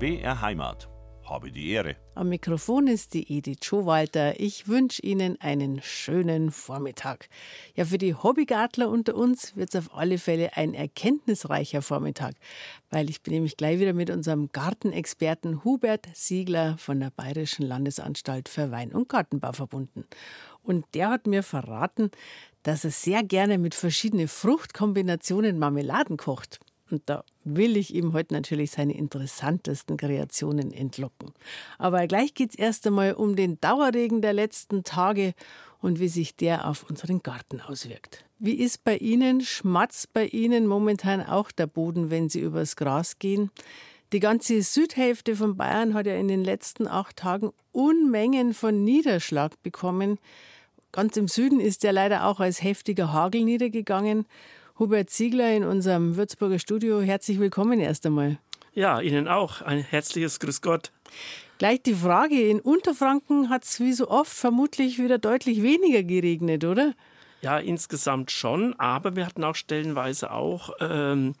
BR Heimat. Habe die Ehre. Am Mikrofon ist die Edith Schowalter. Ich wünsche Ihnen einen schönen Vormittag. Ja, für die Hobbygartler unter uns wird es auf alle Fälle ein erkenntnisreicher Vormittag, weil ich bin nämlich gleich wieder mit unserem Gartenexperten Hubert Siegler von der Bayerischen Landesanstalt für Wein- und Gartenbau verbunden. Und der hat mir verraten, dass er sehr gerne mit verschiedenen Fruchtkombinationen Marmeladen kocht. Und da will ich ihm heute natürlich seine interessantesten Kreationen entlocken. Aber gleich geht es erst einmal um den Dauerregen der letzten Tage und wie sich der auf unseren Garten auswirkt. Wie ist bei Ihnen, schmatzt bei Ihnen momentan auch der Boden, wenn Sie übers Gras gehen? Die ganze Südhälfte von Bayern hat ja in den letzten acht Tagen Unmengen von Niederschlag bekommen. Ganz im Süden ist der leider auch als heftiger Hagel niedergegangen. Hubert Ziegler in unserem Würzburger Studio. Herzlich willkommen erst einmal. Ja, Ihnen auch. Ein herzliches Grüß Gott. Gleich die Frage, in Unterfranken hat es wie so oft vermutlich wieder deutlich weniger geregnet, oder? Ja, insgesamt schon, aber wir hatten auch stellenweise auch ähm,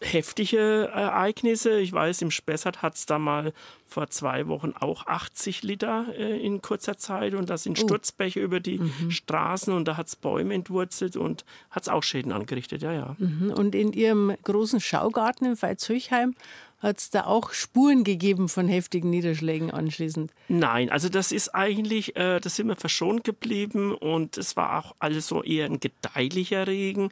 heftige Ereignisse. Ich weiß, im Spessart hat es da mal vor zwei Wochen auch 80 Liter äh, in kurzer Zeit und da sind oh. Sturzbäche über die mhm. Straßen und da hat es Bäume entwurzelt und hat es auch Schäden angerichtet, ja, ja. Mhm. Und in Ihrem großen Schaugarten in Veitshöchheim hat es da auch Spuren gegeben von heftigen Niederschlägen anschließend? Nein, also das ist eigentlich, äh, da sind wir verschont geblieben und es war auch alles so eher ein gedeihlicher Regen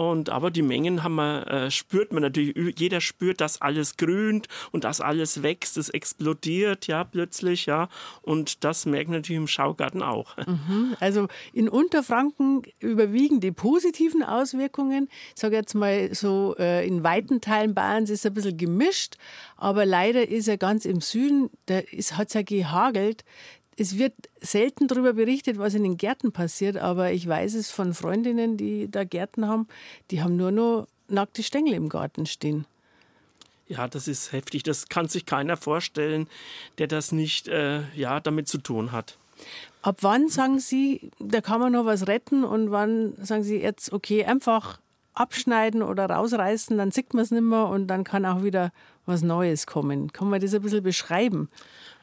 und aber die Mengen haben wir, äh, spürt man natürlich, jeder spürt, dass alles grünt und dass alles wächst, es explodiert, ja, plötzlich, ja. Und das merkt man natürlich im Schaugarten auch. Mhm. Also in Unterfranken überwiegen die positiven Auswirkungen. Ich sage jetzt mal so, äh, in weiten Teilen Bayerns ist es ein bisschen gemischt, aber leider ist er ganz im Süden, da hat es ja gehagelt es wird selten darüber berichtet, was in den Gärten passiert, aber ich weiß es von Freundinnen, die da Gärten haben, die haben nur noch nackte Stängel im Garten stehen. Ja, das ist heftig. Das kann sich keiner vorstellen, der das nicht äh, ja, damit zu tun hat. Ab wann sagen Sie, da kann man noch was retten und wann sagen Sie jetzt, okay, einfach abschneiden oder rausreißen, dann sieht man es nicht mehr und dann kann auch wieder was Neues kommen. Kann man das ein bisschen beschreiben?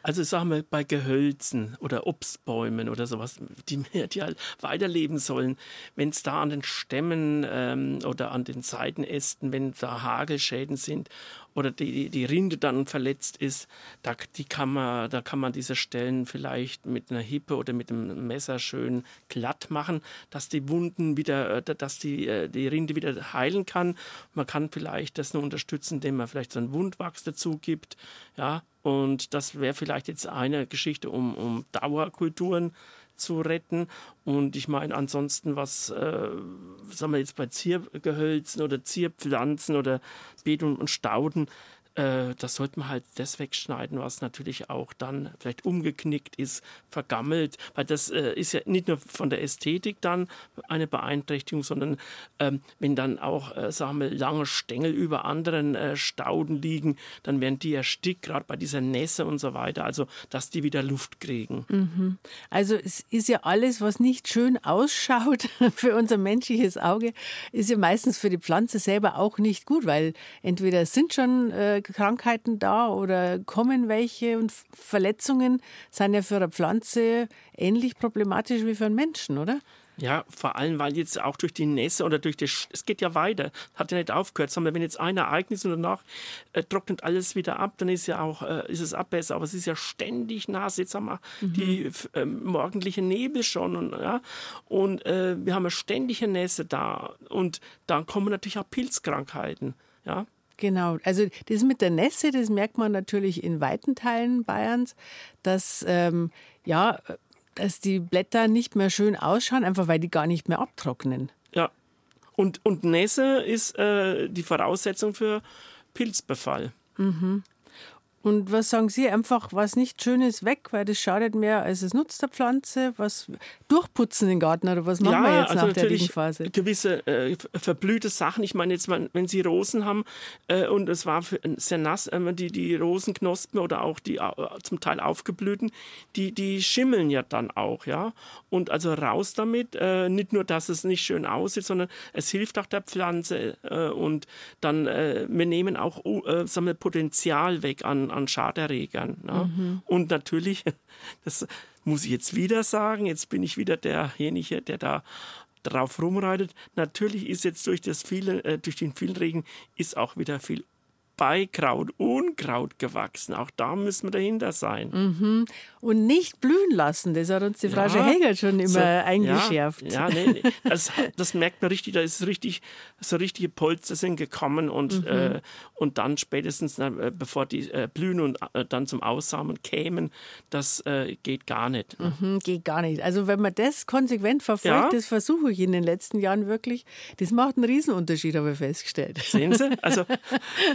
Also sagen wir bei Gehölzen oder Obstbäumen oder sowas, die, die halt weiterleben sollen, wenn es da an den Stämmen ähm, oder an den Seitenästen, wenn da Hagelschäden sind oder die, die Rinde dann verletzt ist, da, die kann man, da kann man diese Stellen vielleicht mit einer Hippe oder mit einem Messer schön glatt machen, dass die Wunden wieder, äh, dass die, äh, die Rinde wieder heilen kann. Man kann vielleicht das nur unterstützen, indem man vielleicht so einen Wundwachs dazu gibt. Ja, und das wäre vielleicht jetzt eine Geschichte, um, um Dauerkulturen zu retten. Und ich meine, ansonsten, was äh, sagen wir jetzt bei Ziergehölzen oder Zierpflanzen oder Beet und Stauden, das sollte man halt das wegschneiden, was natürlich auch dann vielleicht umgeknickt ist, vergammelt, weil das äh, ist ja nicht nur von der Ästhetik dann eine Beeinträchtigung, sondern ähm, wenn dann auch, äh, sagen wir, lange Stängel über anderen äh, Stauden liegen, dann werden die erstickt, gerade bei dieser Nässe und so weiter, also dass die wieder Luft kriegen. Mhm. Also es ist ja alles, was nicht schön ausschaut für unser menschliches Auge, ist ja meistens für die Pflanze selber auch nicht gut, weil entweder sind schon äh, Krankheiten da oder kommen welche und Verletzungen sind ja für eine Pflanze ähnlich problematisch wie für einen Menschen, oder? Ja, vor allem, weil jetzt auch durch die Nässe oder durch das, es geht ja weiter, hat ja nicht aufgehört, sondern wenn jetzt ein Ereignis und danach äh, trocknet alles wieder ab, dann ist ja auch, äh, ist es ab besser, aber es ist ja ständig nass, jetzt haben wir mhm. die äh, morgendliche Nebel schon und, ja, und äh, wir haben ja ständige Nässe da und dann kommen natürlich auch Pilzkrankheiten, ja. Genau, also das mit der Nässe, das merkt man natürlich in weiten Teilen Bayerns, dass ähm, ja, dass die Blätter nicht mehr schön ausschauen, einfach weil die gar nicht mehr abtrocknen. Ja, und, und Nässe ist äh, die Voraussetzung für Pilzbefall. Mhm. Und was sagen Sie? Einfach was nicht Schönes weg, weil das schadet mehr, als es nutzt der Pflanze. Was durchputzen den Garten oder was machen ja, wir jetzt also nach der Regenphase? Gewisse äh, verblühte Sachen. Ich meine jetzt, wenn Sie Rosen haben äh, und es war sehr nass, äh, die, die Rosenknospen oder auch die äh, zum Teil aufgeblühten, die, die schimmeln ja dann auch, ja. Und also raus damit. Äh, nicht nur, dass es nicht schön aussieht, sondern es hilft auch der Pflanze äh, und dann wir nehmen auch sagen wir, Potenzial weg an an, Schaderregern. Ne? Mhm. Und natürlich, das muss ich jetzt wieder sagen, jetzt bin ich wieder derjenige, der da drauf rumreitet. Natürlich ist jetzt durch, das viele, äh, durch den vielen Regen ist auch wieder viel Beikraut, Unkraut gewachsen. Auch da müssen wir dahinter sein. Mhm. Und nicht blühen lassen, das hat uns die Frau ja, Heger schon immer so, eingeschärft. Ja, ja nee, nee. Das, das, merkt man richtig, da ist richtig, so richtige Polster sind gekommen und, mhm. äh, und dann spätestens, äh, bevor die äh, blühen und äh, dann zum Aussamen kämen, das äh, geht gar nicht. Mhm, geht gar nicht. Also wenn man das konsequent verfolgt, ja. das versuche ich in den letzten Jahren wirklich, das macht einen Riesenunterschied, habe ich festgestellt. Sehen Sie? Also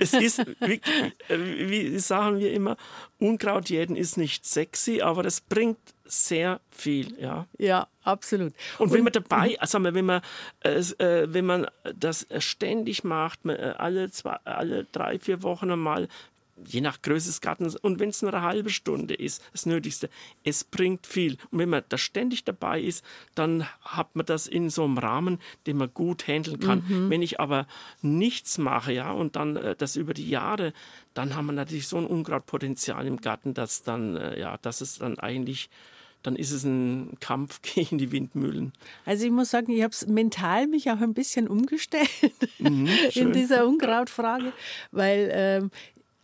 es ist ist, wie, wie sagen wir immer, Unkrautjäten ist nicht sexy, aber das bringt sehr viel, ja. Ja, absolut. Und, wenn man dabei, also wenn man, äh, wenn man das ständig macht, äh, alle zwei, alle drei, vier Wochen einmal je nach Größe des Gartens und wenn es nur eine halbe Stunde ist, das Nötigste, es bringt viel. Und wenn man da ständig dabei ist, dann hat man das in so einem Rahmen, den man gut handeln kann. Mhm. Wenn ich aber nichts mache, ja, und dann äh, das über die Jahre, dann haben wir natürlich so ein Unkrautpotenzial im Garten, dass dann, äh, ja, dass es dann eigentlich dann ist es ein Kampf gegen die Windmühlen. Also ich muss sagen, ich habe es mental mich auch ein bisschen umgestellt mhm, in dieser Unkrautfrage, weil ähm,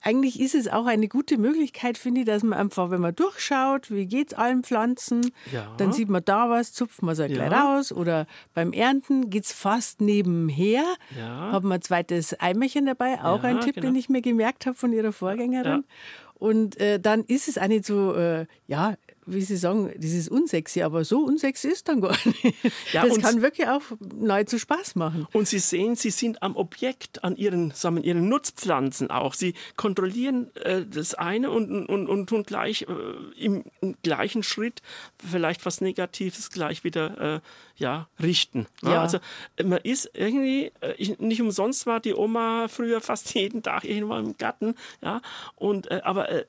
eigentlich ist es auch eine gute Möglichkeit, finde ich, dass man einfach, wenn man durchschaut, wie geht es allen Pflanzen, ja. dann sieht man da was, zupft man es halt ja. gleich raus. Oder beim Ernten geht es fast nebenher. Ja. Haben wir ein zweites Eimerchen dabei, auch ja, ein Tipp, genau. den ich mir gemerkt habe von ihrer Vorgängerin. Und äh, dann ist es auch nicht so, äh, ja, wie Sie sagen, das ist unsexy, aber so unsexy ist dann gar nicht. Ja, das kann wirklich auch nahezu Spaß machen. Und Sie sehen, Sie sind am Objekt, an Ihren, sagen wir, Ihren Nutzpflanzen auch. Sie kontrollieren äh, das eine und, und, und tun gleich äh, im, im, gleichen Schritt vielleicht was Negatives gleich wieder äh, ja, richten. Ja. Also man ist irgendwie, äh, nicht umsonst war die Oma früher fast jeden Tag irgendwo im Garten, ja, und äh, aber äh,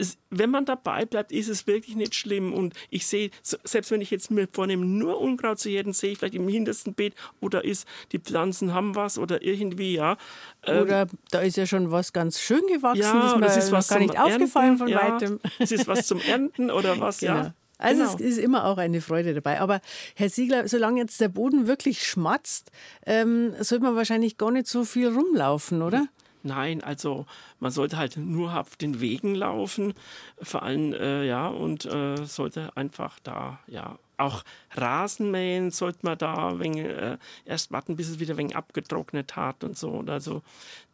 es, wenn man dabei bleibt, ist es wirklich nicht schlimm. Und ich sehe, selbst wenn ich jetzt mir vornehme, nur Unkraut zu jäten, sehe ich vielleicht im hintersten Beet, oder ist, die Pflanzen haben was oder irgendwie, ja. Ähm, oder da ist ja schon was ganz schön gewachsen, ja, das, ist was gar nicht Ernten, aufgefallen von ja, weitem. Es ist was zum Ernten oder was, genau. ja. Also genau. es ist immer auch eine Freude dabei. Aber Herr Siegler, solange jetzt der Boden wirklich schmatzt, ähm, sollte man wahrscheinlich gar nicht so viel rumlaufen, oder? Nein, also man sollte halt nur auf den Wegen laufen, vor allem, äh, ja, und äh, sollte einfach da, ja, auch Rasen mähen sollte man da wenn, äh, erst warten, bis es wieder ein wenig abgetrocknet hat und so. Also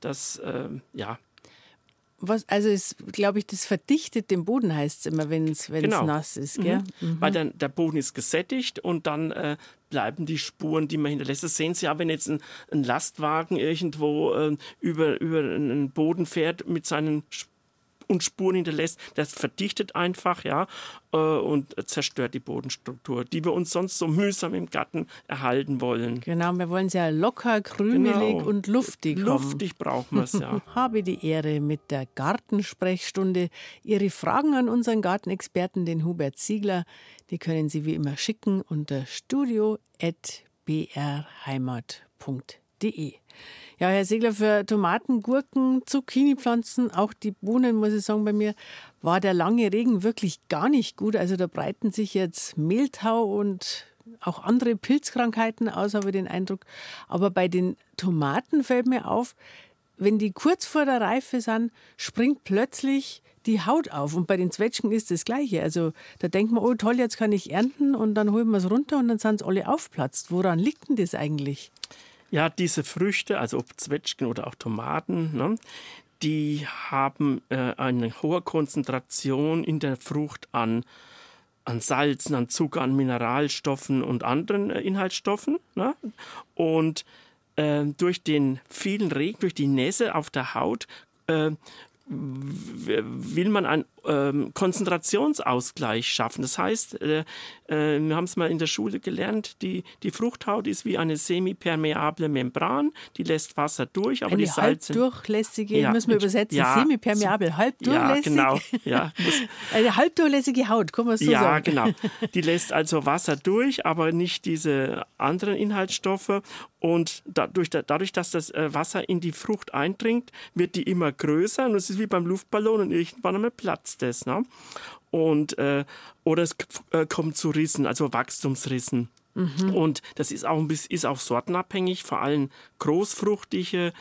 das, äh, ja, was, also ist, glaube ich, das verdichtet den Boden heißt es immer, wenn es genau. nass ist. Gell? Mhm. Mhm. Weil dann der Boden ist gesättigt und dann äh, bleiben die Spuren, die man hinterlässt. Das sehen Sie ja, wenn jetzt ein, ein Lastwagen irgendwo äh, über, über einen Boden fährt mit seinen Spuren und Spuren hinterlässt, das verdichtet einfach, ja, äh, und zerstört die Bodenstruktur, die wir uns sonst so mühsam im Garten erhalten wollen. Genau, wir wollen es ja locker, krümelig genau. und luftig Luftig haben. brauchen wir es, ja. Habe die Ehre mit der Gartensprechstunde. Ihre Fragen an unseren Gartenexperten, den Hubert Ziegler, die können Sie wie immer schicken unter studio.brheimat.de. Ja, Herr Segler, für Tomaten, Gurken, Zucchini-Pflanzen, auch die Bohnen, muss ich sagen, bei mir war der lange Regen wirklich gar nicht gut. Also da breiten sich jetzt Mehltau und auch andere Pilzkrankheiten aus, habe ich den Eindruck. Aber bei den Tomaten fällt mir auf, wenn die kurz vor der Reife sind, springt plötzlich die Haut auf. Und bei den Zwetschgen ist das Gleiche. Also da denkt man, oh toll, jetzt kann ich ernten und dann holen wir es runter und dann sind es alle aufplatzt. Woran liegt denn das eigentlich? Ja, diese Früchte, also ob Zwetschgen oder auch Tomaten, ne, die haben äh, eine hohe Konzentration in der Frucht an, an Salzen, an Zucker, an Mineralstoffen und anderen äh, Inhaltsstoffen. Ne? Und äh, durch den vielen Regen, durch die Nässe auf der Haut, äh, will man einen ähm, Konzentrationsausgleich schaffen. Das heißt, äh, äh, wir haben es mal in der Schule gelernt, die, die Fruchthaut ist wie eine semipermeable Membran, die lässt Wasser durch, aber eine die Salze... halbdurchlässige, ja, müssen wir übersetzen, ja, semipermeable, halbdurchlässig. Ja, genau. Ja, eine halbdurchlässige Haut, kann man so ja, sagen. Ja, genau. Die lässt also Wasser durch, aber nicht diese anderen Inhaltsstoffe und dadurch, dadurch, dass das äh, Wasser in die Frucht eindringt, wird die immer größer und es ist wie beim Luftballon und irgendwann einmal platzt es. Ne? Und, äh, oder es äh, kommt zu Rissen, also Wachstumsrissen. Mhm. Und das ist auch, ein bisschen, ist auch sortenabhängig, vor allem großfruchtige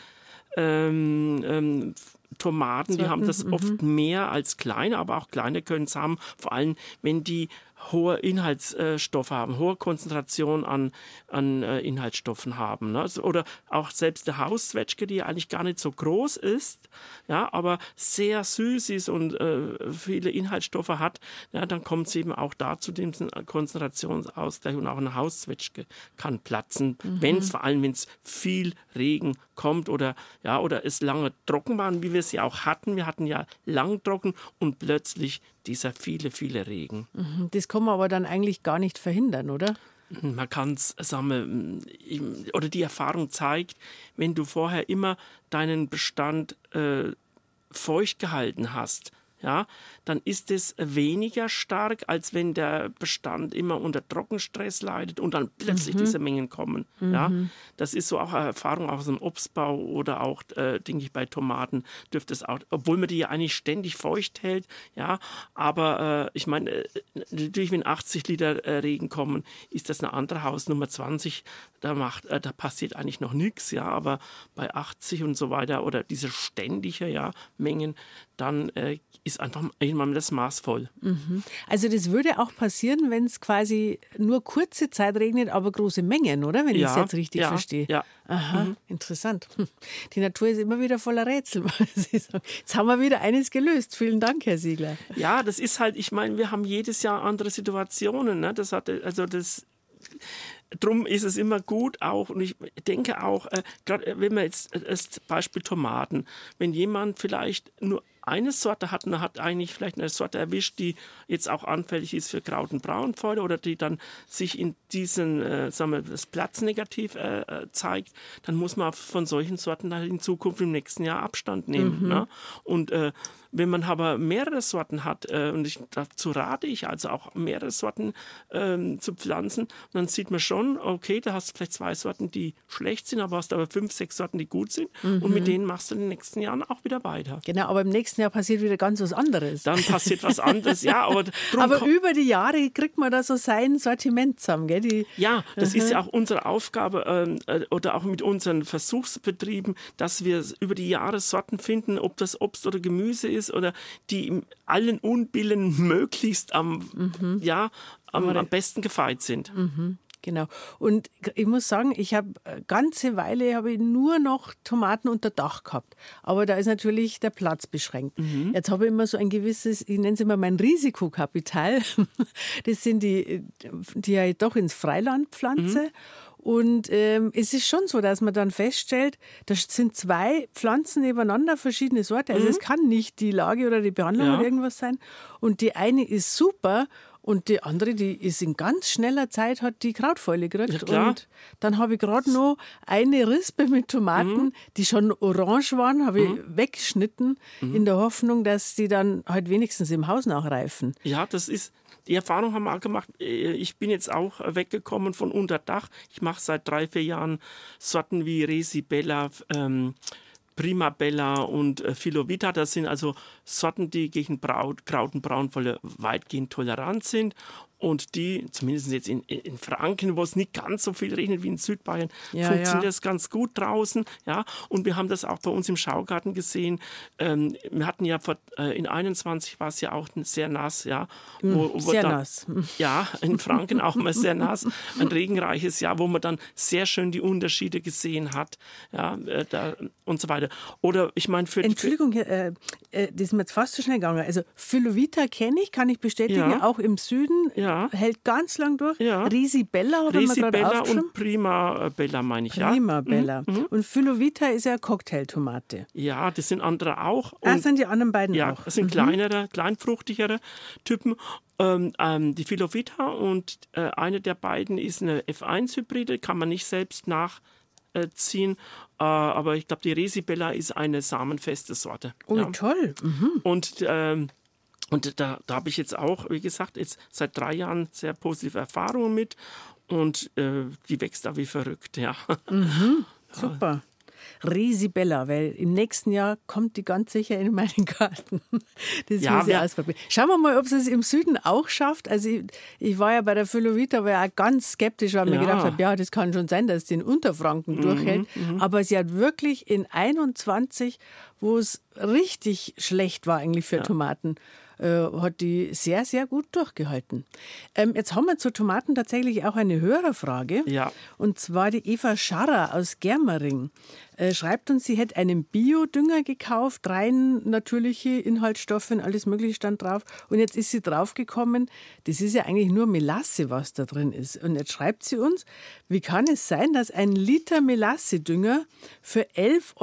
ähm, ähm, Tomaten, die haben das oft mhm. mehr als kleine, aber auch kleine können es haben, vor allem wenn die hohe Inhaltsstoffe haben, hohe Konzentration an, an äh, Inhaltsstoffen haben. Ne? Oder auch selbst der Hauszwetschge, die eigentlich gar nicht so groß ist, ja, aber sehr süß ist und äh, viele Inhaltsstoffe hat, ja, dann kommt es eben auch dazu, dem Konzentrationsausgleich und auch eine Hauszwetschge kann platzen, mhm. wenn es vor allem, wenn es viel Regen kommt oder ja oder es lange trocken waren, wie wir es ja auch hatten. Wir hatten ja lang trocken und plötzlich dieser viele, viele Regen. Mhm, das kann man aber dann eigentlich gar nicht verhindern, oder? Man kann es, sagen oder die Erfahrung zeigt, wenn du vorher immer deinen Bestand äh, feucht gehalten hast, ja, dann ist es weniger stark, als wenn der Bestand immer unter Trockenstress leidet und dann plötzlich mhm. diese Mengen kommen. Mhm. Ja, das ist so auch eine Erfahrung aus dem Obstbau oder auch, äh, denke ich, bei Tomaten dürfte es auch, obwohl man die ja eigentlich ständig feucht hält. Ja, aber äh, ich meine, äh, natürlich, wenn 80 Liter äh, Regen kommen, ist das eine andere Hausnummer 20. Da macht, äh, da passiert eigentlich noch nichts. Ja, aber bei 80 und so weiter oder diese ständige ja, Mengen, dann äh, ist einfach irgendwann das Maß voll. Mhm. Also das würde auch passieren, wenn es quasi nur kurze Zeit regnet, aber große Mengen, oder? Wenn ja, ich es jetzt richtig ja, verstehe. Ja. Aha, mhm. interessant. Die Natur ist immer wieder voller Rätsel. Jetzt haben wir wieder eines gelöst. Vielen Dank, Herr Siegler. Ja, das ist halt, ich meine, wir haben jedes Jahr andere Situationen. Ne? Das hat, also das drum ist es immer gut auch, und ich denke auch, äh, gerade wenn man jetzt äh, das Beispiel Tomaten, wenn jemand vielleicht nur eine Sorte hat und hat eigentlich vielleicht eine Sorte erwischt, die jetzt auch anfällig ist für Kraut- und Braunfäule oder die dann sich in diesen, äh, sagen wir, das Platz negativ äh, äh, zeigt, dann muss man von solchen Sorten halt in Zukunft im nächsten Jahr Abstand nehmen. Mhm. Ne? Und äh, wenn man aber mehrere Sorten hat, äh, und ich, dazu rate ich also auch mehrere Sorten ähm, zu pflanzen, dann sieht man schon, okay, da hast du vielleicht zwei Sorten, die schlecht sind, aber hast aber fünf, sechs Sorten, die gut sind. Mhm. Und mit mhm. denen machst du in den nächsten Jahren auch wieder weiter. Genau, aber im nächsten Jahr passiert wieder ganz was anderes. Dann passiert was anderes, ja. Aber, aber über die Jahre kriegt man da so sein Sortiment zusammen, gell? Die, ja, das uh ist ja auch unsere Aufgabe ähm, äh, oder auch mit unseren Versuchsbetrieben, dass wir über die Jahre Sorten finden, ob das Obst oder Gemüse ist oder die in allen Unbillen möglichst am, mhm. ja, am, am, besten gefeit sind. Mhm. Genau. Und ich muss sagen, ich habe eine ganze Weile habe ich nur noch Tomaten unter Dach gehabt. Aber da ist natürlich der Platz beschränkt. Mhm. Jetzt habe ich immer so ein gewisses, ich nenne es immer mein Risikokapital. Das sind die, die ich doch ins Freiland pflanze. Mhm. Und ähm, es ist schon so, dass man dann feststellt, das sind zwei Pflanzen nebeneinander, verschiedene Sorten. Also mhm. es kann nicht die Lage oder die Behandlung ja. oder irgendwas sein. Und die eine ist super und die andere, die ist in ganz schneller Zeit, hat die Krautfäule gekriegt. Ja, und dann habe ich gerade noch eine Rispe mit Tomaten, mhm. die schon orange waren, habe ich mhm. weggeschnitten, mhm. in der Hoffnung, dass die dann halt wenigstens im Haus nachreifen. Ja, das ist, die Erfahrung haben wir auch gemacht. Äh, ich bin jetzt auch weggekommen von Unterdach. Ich mache seit drei, vier Jahren Sorten wie Resibella, ähm, Primabella und äh, Philovita. Das sind also Sorten, die gegen Braut, Kraut und Braunwolle weitgehend tolerant sind und die, zumindest jetzt in, in Franken, wo es nicht ganz so viel regnet wie in Südbayern, ja, funktioniert ja. das ganz gut draußen. Ja, und wir haben das auch bei uns im Schaugarten gesehen. Ähm, wir hatten ja vor, äh, in 21 war es ja auch sehr nass, ja. Wo, wo sehr dann, nass. Ja, in Franken auch mal sehr nass. Ein regenreiches Jahr, wo man dann sehr schön die Unterschiede gesehen hat, ja, äh, da, und so weiter. Oder ich meine für Entschuldigung, äh, äh, das ist mir jetzt fast zu schnell gegangen. Also Phylovita kenne ich, kann ich bestätigen, Ja. auch im Süden. Ja. Hält ganz lang durch. Ja. Risibella gerade Risibella und Prima äh, Bella meine ich, ja. Prima Bella. Und Phylovita ist ja Cocktailtomate. Ja, das sind andere auch. Ah, Und- sind die anderen beiden Ja, auch. das sind kleinere, kleinfruchtigere Typen. Ähm, ähm, die Philovita und äh, eine der beiden ist eine F1-Hybride, kann man nicht selbst nachziehen. Äh, aber ich glaube, die Resibella ist eine samenfeste Sorte. Oh, ja. toll. Mhm. Und, ähm, und da, da habe ich jetzt auch, wie gesagt, jetzt seit drei Jahren sehr positive Erfahrungen mit. Und äh, die wächst da wie verrückt, ja. Super. Risibella, weil im nächsten Jahr kommt die ganz sicher in meinen Garten. Das Ja, muss ich ausprobieren. Schauen wir mal, ob es im Süden auch schafft. Also ich, ich war ja bei der Philovita, war ja ganz skeptisch, weil ich mir Ja. gedacht habe, ja, das kann schon sein, dass die in Unterfranken durchhält. Aber sie hat wirklich in 21, wo es richtig schlecht war eigentlich für Tomaten, äh, hat die sehr, sehr gut durchgehalten. Ähm, jetzt haben wir zu Tomaten tatsächlich auch eine Hörerfrage. Ja. Und zwar die Eva Scharrer aus Germering. Äh, schreibt uns, sie hätte einen Biodünger gekauft, rein natürliche Inhaltsstoffe und alles Mögliche stand drauf. Und jetzt ist sie draufgekommen, das ist ja eigentlich nur Melasse, was da drin ist. Und jetzt schreibt sie uns, wie kann es sein, dass ein Liter Melasse-Dünger für 11,99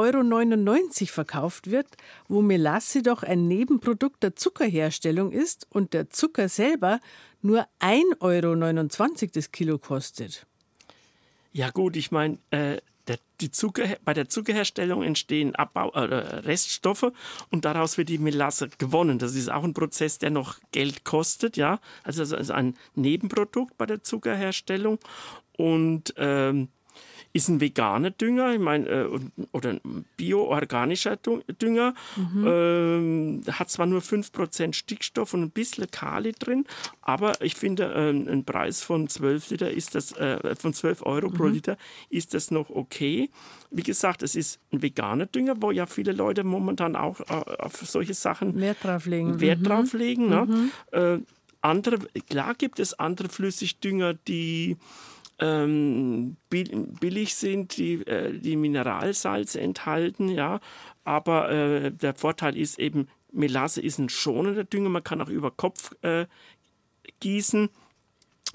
Euro verkauft wird, wo Melasse doch ein Nebenprodukt der Zuckerherstellung ist und der Zucker selber nur 1,29 Euro das Kilo kostet. Ja gut, ich meine, äh, der, die Zucker, bei der Zuckerherstellung entstehen Abbau, äh, Reststoffe und daraus wird die Melasse gewonnen. Das ist auch ein Prozess, der noch Geld kostet, ja. Also es ist ein Nebenprodukt bei der Zuckerherstellung und ähm, ist ein veganer Dünger, ich meine, äh, oder ein bioorganischer Dü- Dünger. Ähm, hat zwar nur 5% Stickstoff und ein bisschen Kali drin, aber ich finde, ähm, ein Preis von 12 Liter ist das, äh, von 12 Euro pro Liter ist das noch okay. Wie gesagt, es ist ein veganer Dünger, wo ja viele Leute momentan auch äh, auf solche Sachen Wert drauflegen. Wert drauf legen. Ne? Äh, andere, klar gibt es andere Flüssigdünger, die ähm, bi- billig sind, die, äh, die Mineralsalze enthalten, ja. Aber äh, der Vorteil ist eben, Melasse ist ein schonender Dünger, man kann auch über Kopf äh, gießen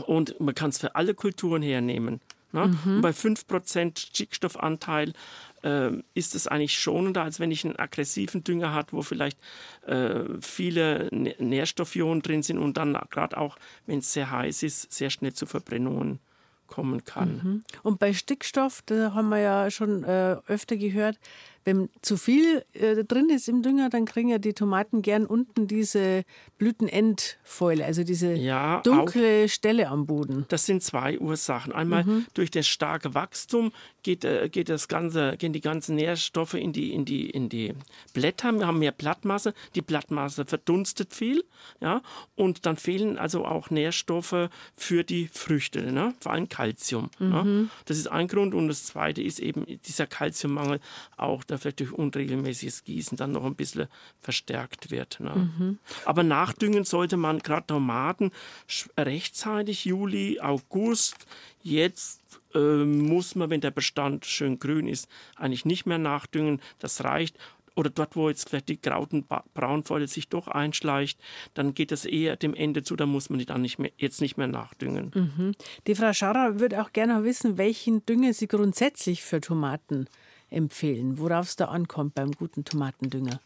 und man kann es für alle Kulturen hernehmen. Ne? Und bei 5% Stickstoffanteil ähm, ist es eigentlich schonender, als wenn ich einen aggressiven Dünger habe, wo vielleicht äh, viele Nä- Nährstoffionen drin sind und dann gerade auch, wenn es sehr heiß ist, sehr schnell zu Verbrennungen kommen kann. Und bei Stickstoff, da haben wir ja schon äh, öfter gehört, wenn zu viel äh, drin ist im Dünger, dann kriegen ja die Tomaten gern unten diese Blütenendfäule, also diese Ja, dunkle Stelle am Boden. Das sind zwei Ursachen. Einmal durch das starke Wachstum geht, äh, geht das ganze, gehen die ganzen Nährstoffe in die, in, die, in die Blätter. Wir haben mehr Blattmasse. Die Blattmasse verdunstet viel. Ja? Und dann fehlen also auch Nährstoffe für die Früchte, ne? vor allem Kalzium. Ne? Das ist ein Grund. Und das zweite ist eben dieser Kalziummangel auch, der vielleicht durch unregelmäßiges Gießen dann noch ein bisschen verstärkt wird. Ne? Aber nachdüngen sollte man gerade Tomaten rechtzeitig, Juli, August. Jetzt äh, muss man, wenn der Bestand schön grün ist, eigentlich nicht mehr nachdüngen. Das reicht. Oder dort, wo jetzt vielleicht die grauten Ba- Braunfäule sich doch einschleicht, dann geht das eher dem Ende zu, da muss man die dann nicht mehr, jetzt nicht mehr nachdüngen. Die Frau Scharrer würde auch gerne wissen, welchen Dünger Sie grundsätzlich für Tomaten empfehlen, worauf es da ankommt beim guten Tomatendünger.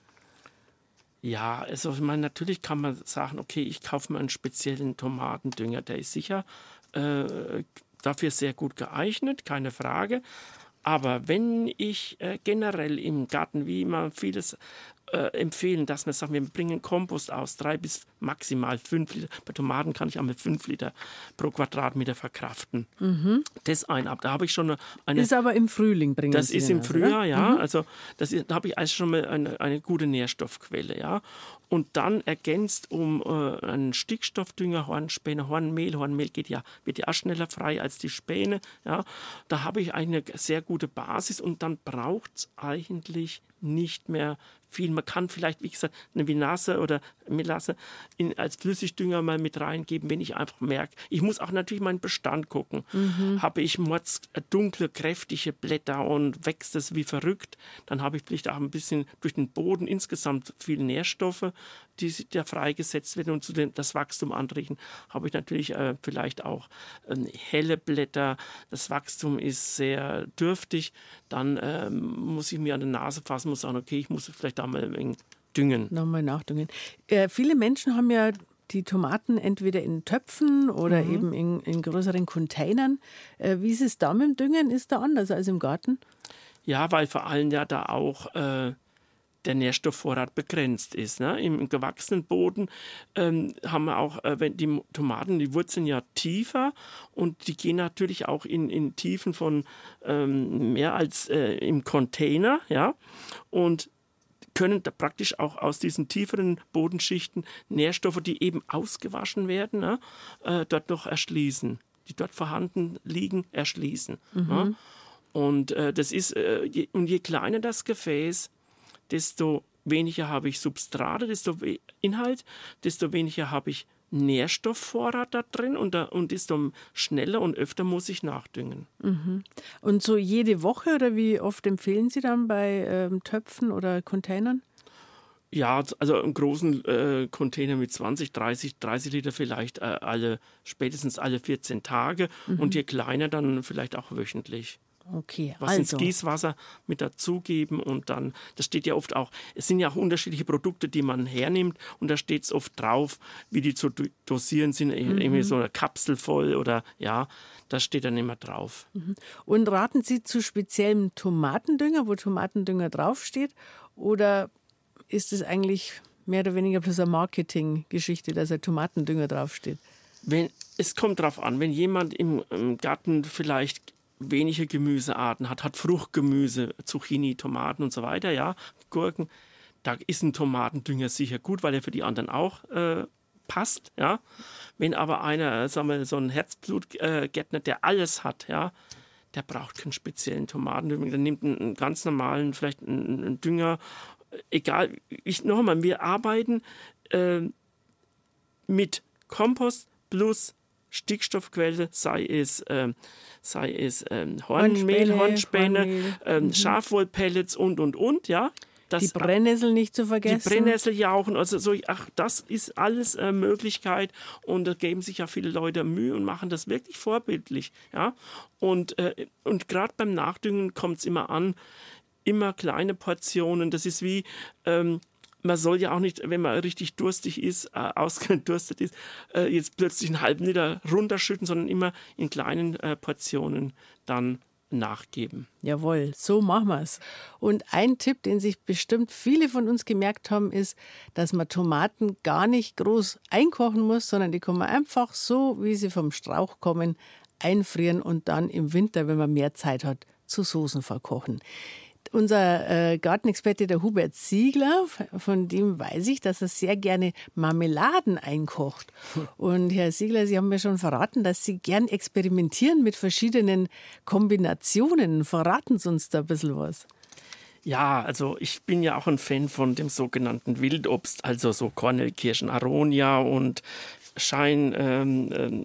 Ja, also ich meine, natürlich kann man sagen, okay, ich kaufe mir einen speziellen Tomatendünger, der ist sicher äh, dafür sehr gut geeignet, keine Frage. Aber wenn ich äh, generell im Garten, wie immer vieles äh, empfehlen, dass man sagt, wir bringen Kompost aus, drei bis maximal fünf Liter. Bei Tomaten kann ich auch mit fünf Liter pro Quadratmeter verkraften. Das ein ab. Da habe ich schon eine, Ist aber im Frühling bringen das Sie ist im aus, Frühjahr, oder? ja. Also das ist, da habe ich also schon mal eine, eine gute Nährstoffquelle, ja. Und dann ergänzt um äh, einen Stickstoffdünger, Hornspäne, Hornmehl. Hornmehl geht ja, wird ja auch schneller frei als die Späne, ja. Da habe ich eine sehr gute Basis und dann braucht es eigentlich nicht mehr viel. Man kann vielleicht, wie gesagt, eine Vinasse oder Melasse in, als Flüssigdünger mal mit reingeben, wenn ich einfach merke. Ich muss auch natürlich meinen Bestand gucken. Mhm. Habe ich mords äh, dunkle, kräftige Blätter und wächst es wie verrückt, dann habe ich vielleicht auch ein bisschen durch den Boden insgesamt viel Nährstoffe, die da freigesetzt werden und zu dem, das Wachstum anregen. Habe ich natürlich äh, vielleicht auch äh, helle Blätter, das Wachstum ist sehr dürftig, dann ähm, muss ich mir an die Nase fassen, muss sagen, okay, ich muss vielleicht da mal ein wenig düngen. Nochmal nachdüngen. Äh, viele Menschen haben ja die Tomaten entweder in Töpfen oder mhm. eben in, in, größeren Containern. Äh, wie ist es da mit dem Düngen? Ist da anders als im Garten? Ja, weil vor allem ja da auch äh, der Nährstoffvorrat begrenzt ist. Ne? Im gewachsenen Boden ähm, haben wir auch, äh, wenn die Tomaten, die Wurzeln ja tiefer und die gehen natürlich auch in, in Tiefen von ähm, mehr als äh, im Container, ja. Und können da praktisch auch aus diesen tieferen Bodenschichten Nährstoffe, die eben ausgewaschen werden, ne, äh, dort noch erschließen, die dort vorhanden liegen, erschließen. Mhm. Ne? Und äh, das ist, äh, je, und je kleiner das Gefäß, desto weniger habe ich Substrate, desto Inhalt, desto weniger habe ich Nährstoffvorrat da drin und, da, und desto schneller und öfter muss ich nachdüngen. Mhm. Und so jede Woche oder wie oft empfehlen Sie dann bei ähm, Töpfen oder Containern? Ja, also einen großen äh, Container mit 20, 30, 30 Liter vielleicht äh, alle, spätestens alle 14 Tage mhm. und je kleiner dann vielleicht auch wöchentlich. Okay, was also. ins Gießwasser mit dazugeben und dann, das steht ja oft auch, es sind ja auch unterschiedliche Produkte, die man hernimmt und da steht es oft drauf, wie die zu dosieren sind, mhm. irgendwie so eine Kapsel voll oder ja, das steht dann immer drauf. Mhm. Und raten Sie zu speziellem Tomatendünger, wo Tomatendünger draufsteht oder ist es eigentlich mehr oder weniger bloß eine Marketinggeschichte, dass ein Tomatendünger draufsteht? Wenn, es kommt darauf an, wenn jemand im, im Garten vielleicht wenige Gemüsearten hat, hat Fruchtgemüse, Zucchini, Tomaten und so weiter, ja, Gurken, da ist ein Tomatendünger sicher gut, weil er für die anderen auch äh, passt, ja. Wenn aber einer, sagen wir, so ein Herzblutgärtner, äh, der alles hat, ja, der braucht keinen speziellen Tomatendünger, der nimmt einen, einen ganz normalen, vielleicht einen, einen Dünger, egal, ich nochmal, wir arbeiten äh, mit Kompost plus Stickstoffquelle, sei es, ähm, sei es ähm, Hornmehl, Hornspäne, ähm, mhm. Schafwollpellets und, und, und, ja. Das, die Brennnessel nicht zu vergessen. Die Brennnesseljauchen, also so, ach, das ist alles äh, Möglichkeit und da geben sich ja viele Leute Mühe und machen das wirklich vorbildlich, ja. Und, äh, und gerade beim Nachdüngen kommt es immer an, immer kleine Portionen. Das ist wie, ähm, man soll ja auch nicht, wenn man richtig durstig ist, äh, ausgedurstet ist, äh, jetzt plötzlich einen halben Liter runterschütten, sondern immer in kleinen äh, Portionen dann nachgeben. Jawohl, so machen wir es. Und ein Tipp, den sich bestimmt viele von uns gemerkt haben, ist, dass man Tomaten gar nicht groß einkochen muss, sondern die kann man einfach so, wie sie vom Strauch kommen, einfrieren und dann im Winter, wenn man mehr Zeit hat, zu Soßen verkochen. Unser äh, Gartenexperte, der Hubert Ziegler, von dem weiß ich, dass er sehr gerne Marmeladen einkocht. Und Herr Ziegler, Sie haben mir schon verraten, dass Sie gern experimentieren mit verschiedenen Kombinationen. Verraten Sie uns da ein bisschen was. Ja, also ich bin ja auch ein Fan von dem sogenannten Wildobst, also so Kornelkirschen, Aronia und Scheinquitten, ähm,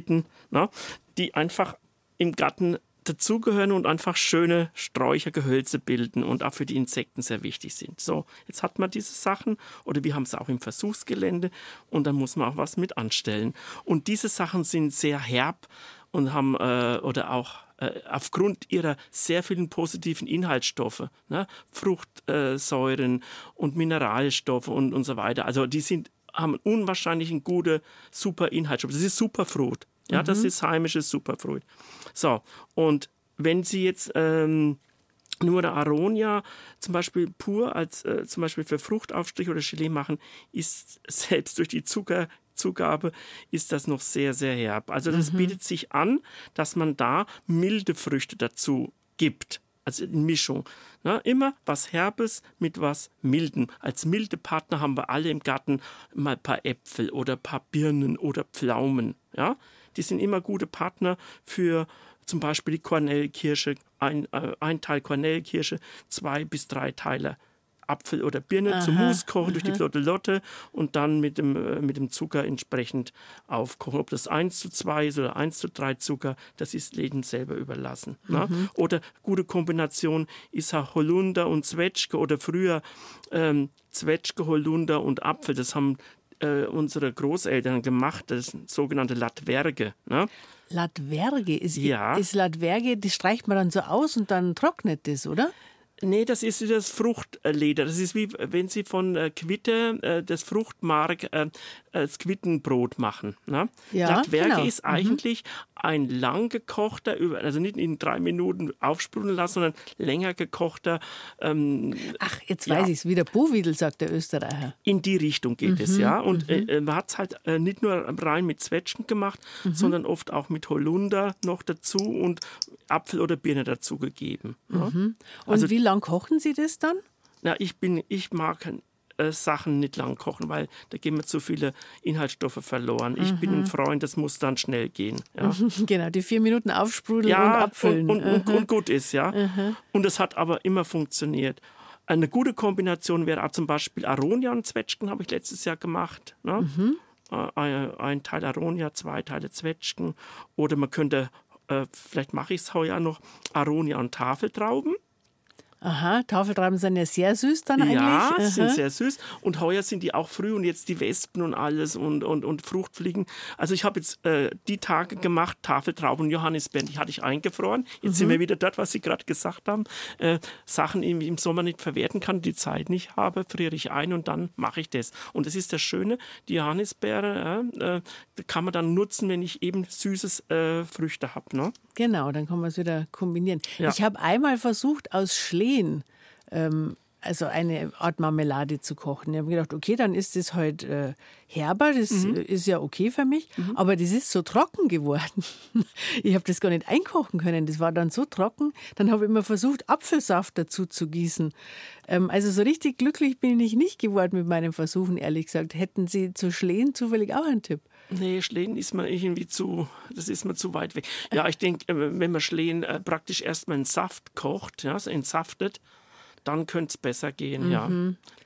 ähm, ne, die einfach im Garten dazugehören und einfach schöne Sträucher, Gehölze bilden und auch für die Insekten sehr wichtig sind. So, jetzt hat man diese Sachen oder wir haben es auch im Versuchsgelände und dann muss man auch was mit anstellen. Und diese Sachen sind sehr herb und haben äh, oder auch äh, aufgrund ihrer sehr vielen positiven Inhaltsstoffe, ne, Fruchtsäuren und Mineralstoffe und, und so weiter. Also die sind haben unwahrscheinlich gute super Inhaltsstoffe. Das ist Superfruit. Ja, mhm. das ist heimisches Superfruit. So, und wenn Sie jetzt ähm, nur der Aronia zum Beispiel pur als äh, zum Beispiel für Fruchtaufstrich oder Gelee machen, ist selbst durch die Zuckerzugabe ist das noch sehr, sehr herb. Also das mhm. bietet sich an, dass man da milde Früchte dazu gibt. Also in Mischung. Na, immer was Herbes mit was Milden. Als milde Partner haben wir alle im Garten mal ein paar Äpfel oder ein paar Birnen oder Pflaumen. Ja? Die sind immer gute Partner für zum Beispiel die Kornellkirsche, ein, äh, ein Teil Kornellkirsche, zwei bis drei Teile Apfel oder Birne aha, zum Mus kochen aha. durch die flotte Lotte und dann mit dem, äh, mit dem Zucker entsprechend aufkochen. Ob das 1 zu 2 ist oder 1 zu 3 Zucker, das ist jedem selber überlassen. Ne? Mhm. Oder gute Kombination ist auch Holunder und Zwetschge oder früher ähm, Zwetschge, Holunder und Apfel. Das haben äh, unsere Großeltern gemacht, das sogenannte Latwerge. Ne? Latwerge ist, ja. ist Latwerge, die streicht man dann so aus und dann trocknet das, oder? Nee, das ist das Fruchtleder. Das ist wie wenn Sie von äh, Quitte äh, das Fruchtmark äh, als Quittenbrot machen. Ne? Ja, Blattwerke genau. ist mhm. eigentlich ein lang gekochter, also nicht in drei Minuten aufsprudeln lassen, sondern länger gekochter. Ähm, Ach, jetzt weiß ja. ich es, wie der Buhwiedel, sagt der Österreicher. In die Richtung geht mhm, es, ja. Und mhm. äh, man hat es halt äh, nicht nur rein mit Zwetschgen gemacht, mhm. sondern oft auch mit Holunder noch dazu und Apfel oder Birne dazu gegeben. Ja? Mhm. Und also, wie lang kochen Sie das dann? Na, ich bin, ich mag äh, Sachen nicht lang kochen, weil da gehen mir zu viele Inhaltsstoffe verloren. Ich mhm. bin ein mhm. Freund, das muss dann schnell gehen. Ja. Genau, die vier Minuten aufsprudeln ja, und abfüllen. Und, und, und, und gut ist, ja. Mhm. Und es hat aber immer funktioniert. Eine gute Kombination wäre auch zum Beispiel Aronian-Zwetschgen, habe ich letztes Jahr gemacht. Ne? Mhm. Äh, ein Teil Aronia, zwei Teile Zwetschgen. Oder man könnte, äh, vielleicht mache ich es heuer noch, Aronian-Tafeltrauben. Aha, Tafeltrauben sind ja sehr süß dann eigentlich. Ja, Aha. sind sehr süß. Und heuer sind die auch früh und jetzt die Wespen und alles und, und, und Fruchtfliegen. Also ich habe jetzt äh, die Tage gemacht, Tafeltrauben und Johannisbeeren, die hatte ich eingefroren. Jetzt mhm. sind wir wieder dort, was Sie gerade gesagt haben. Äh, Sachen, die ich im Sommer nicht verwerten kann, die Zeit nicht habe, friere ich ein und dann mache ich das. Und das ist das Schöne, die Johannisbeere äh, kann man dann nutzen, wenn ich eben süßes äh, Früchte habe. Ne? Genau, dann kann man es wieder kombinieren. Ja. Ich habe einmal versucht, aus Schlee Ideen, ähm, also eine Art Marmelade zu kochen. Ich habe gedacht, okay, dann ist das halt äh, herber, das mhm. ist ja okay für mich, mhm. aber das ist so trocken geworden. Ich habe das gar nicht einkochen können, das war dann so trocken. Dann habe ich immer versucht, Apfelsaft dazu zu gießen. Ähm, also so richtig glücklich bin ich nicht geworden mit meinen Versuchen, ehrlich gesagt. Hätten Sie zu Schlehen zufällig auch einen Tipp? Nee, Schlehen ist mir irgendwie zu, das ist mir zu weit weg. Ja, ich denke, äh, wenn man Schlehen äh, praktisch erstmal einen Saft kocht, ja, so entsaftet, dann könnte es besser gehen, mhm. ja.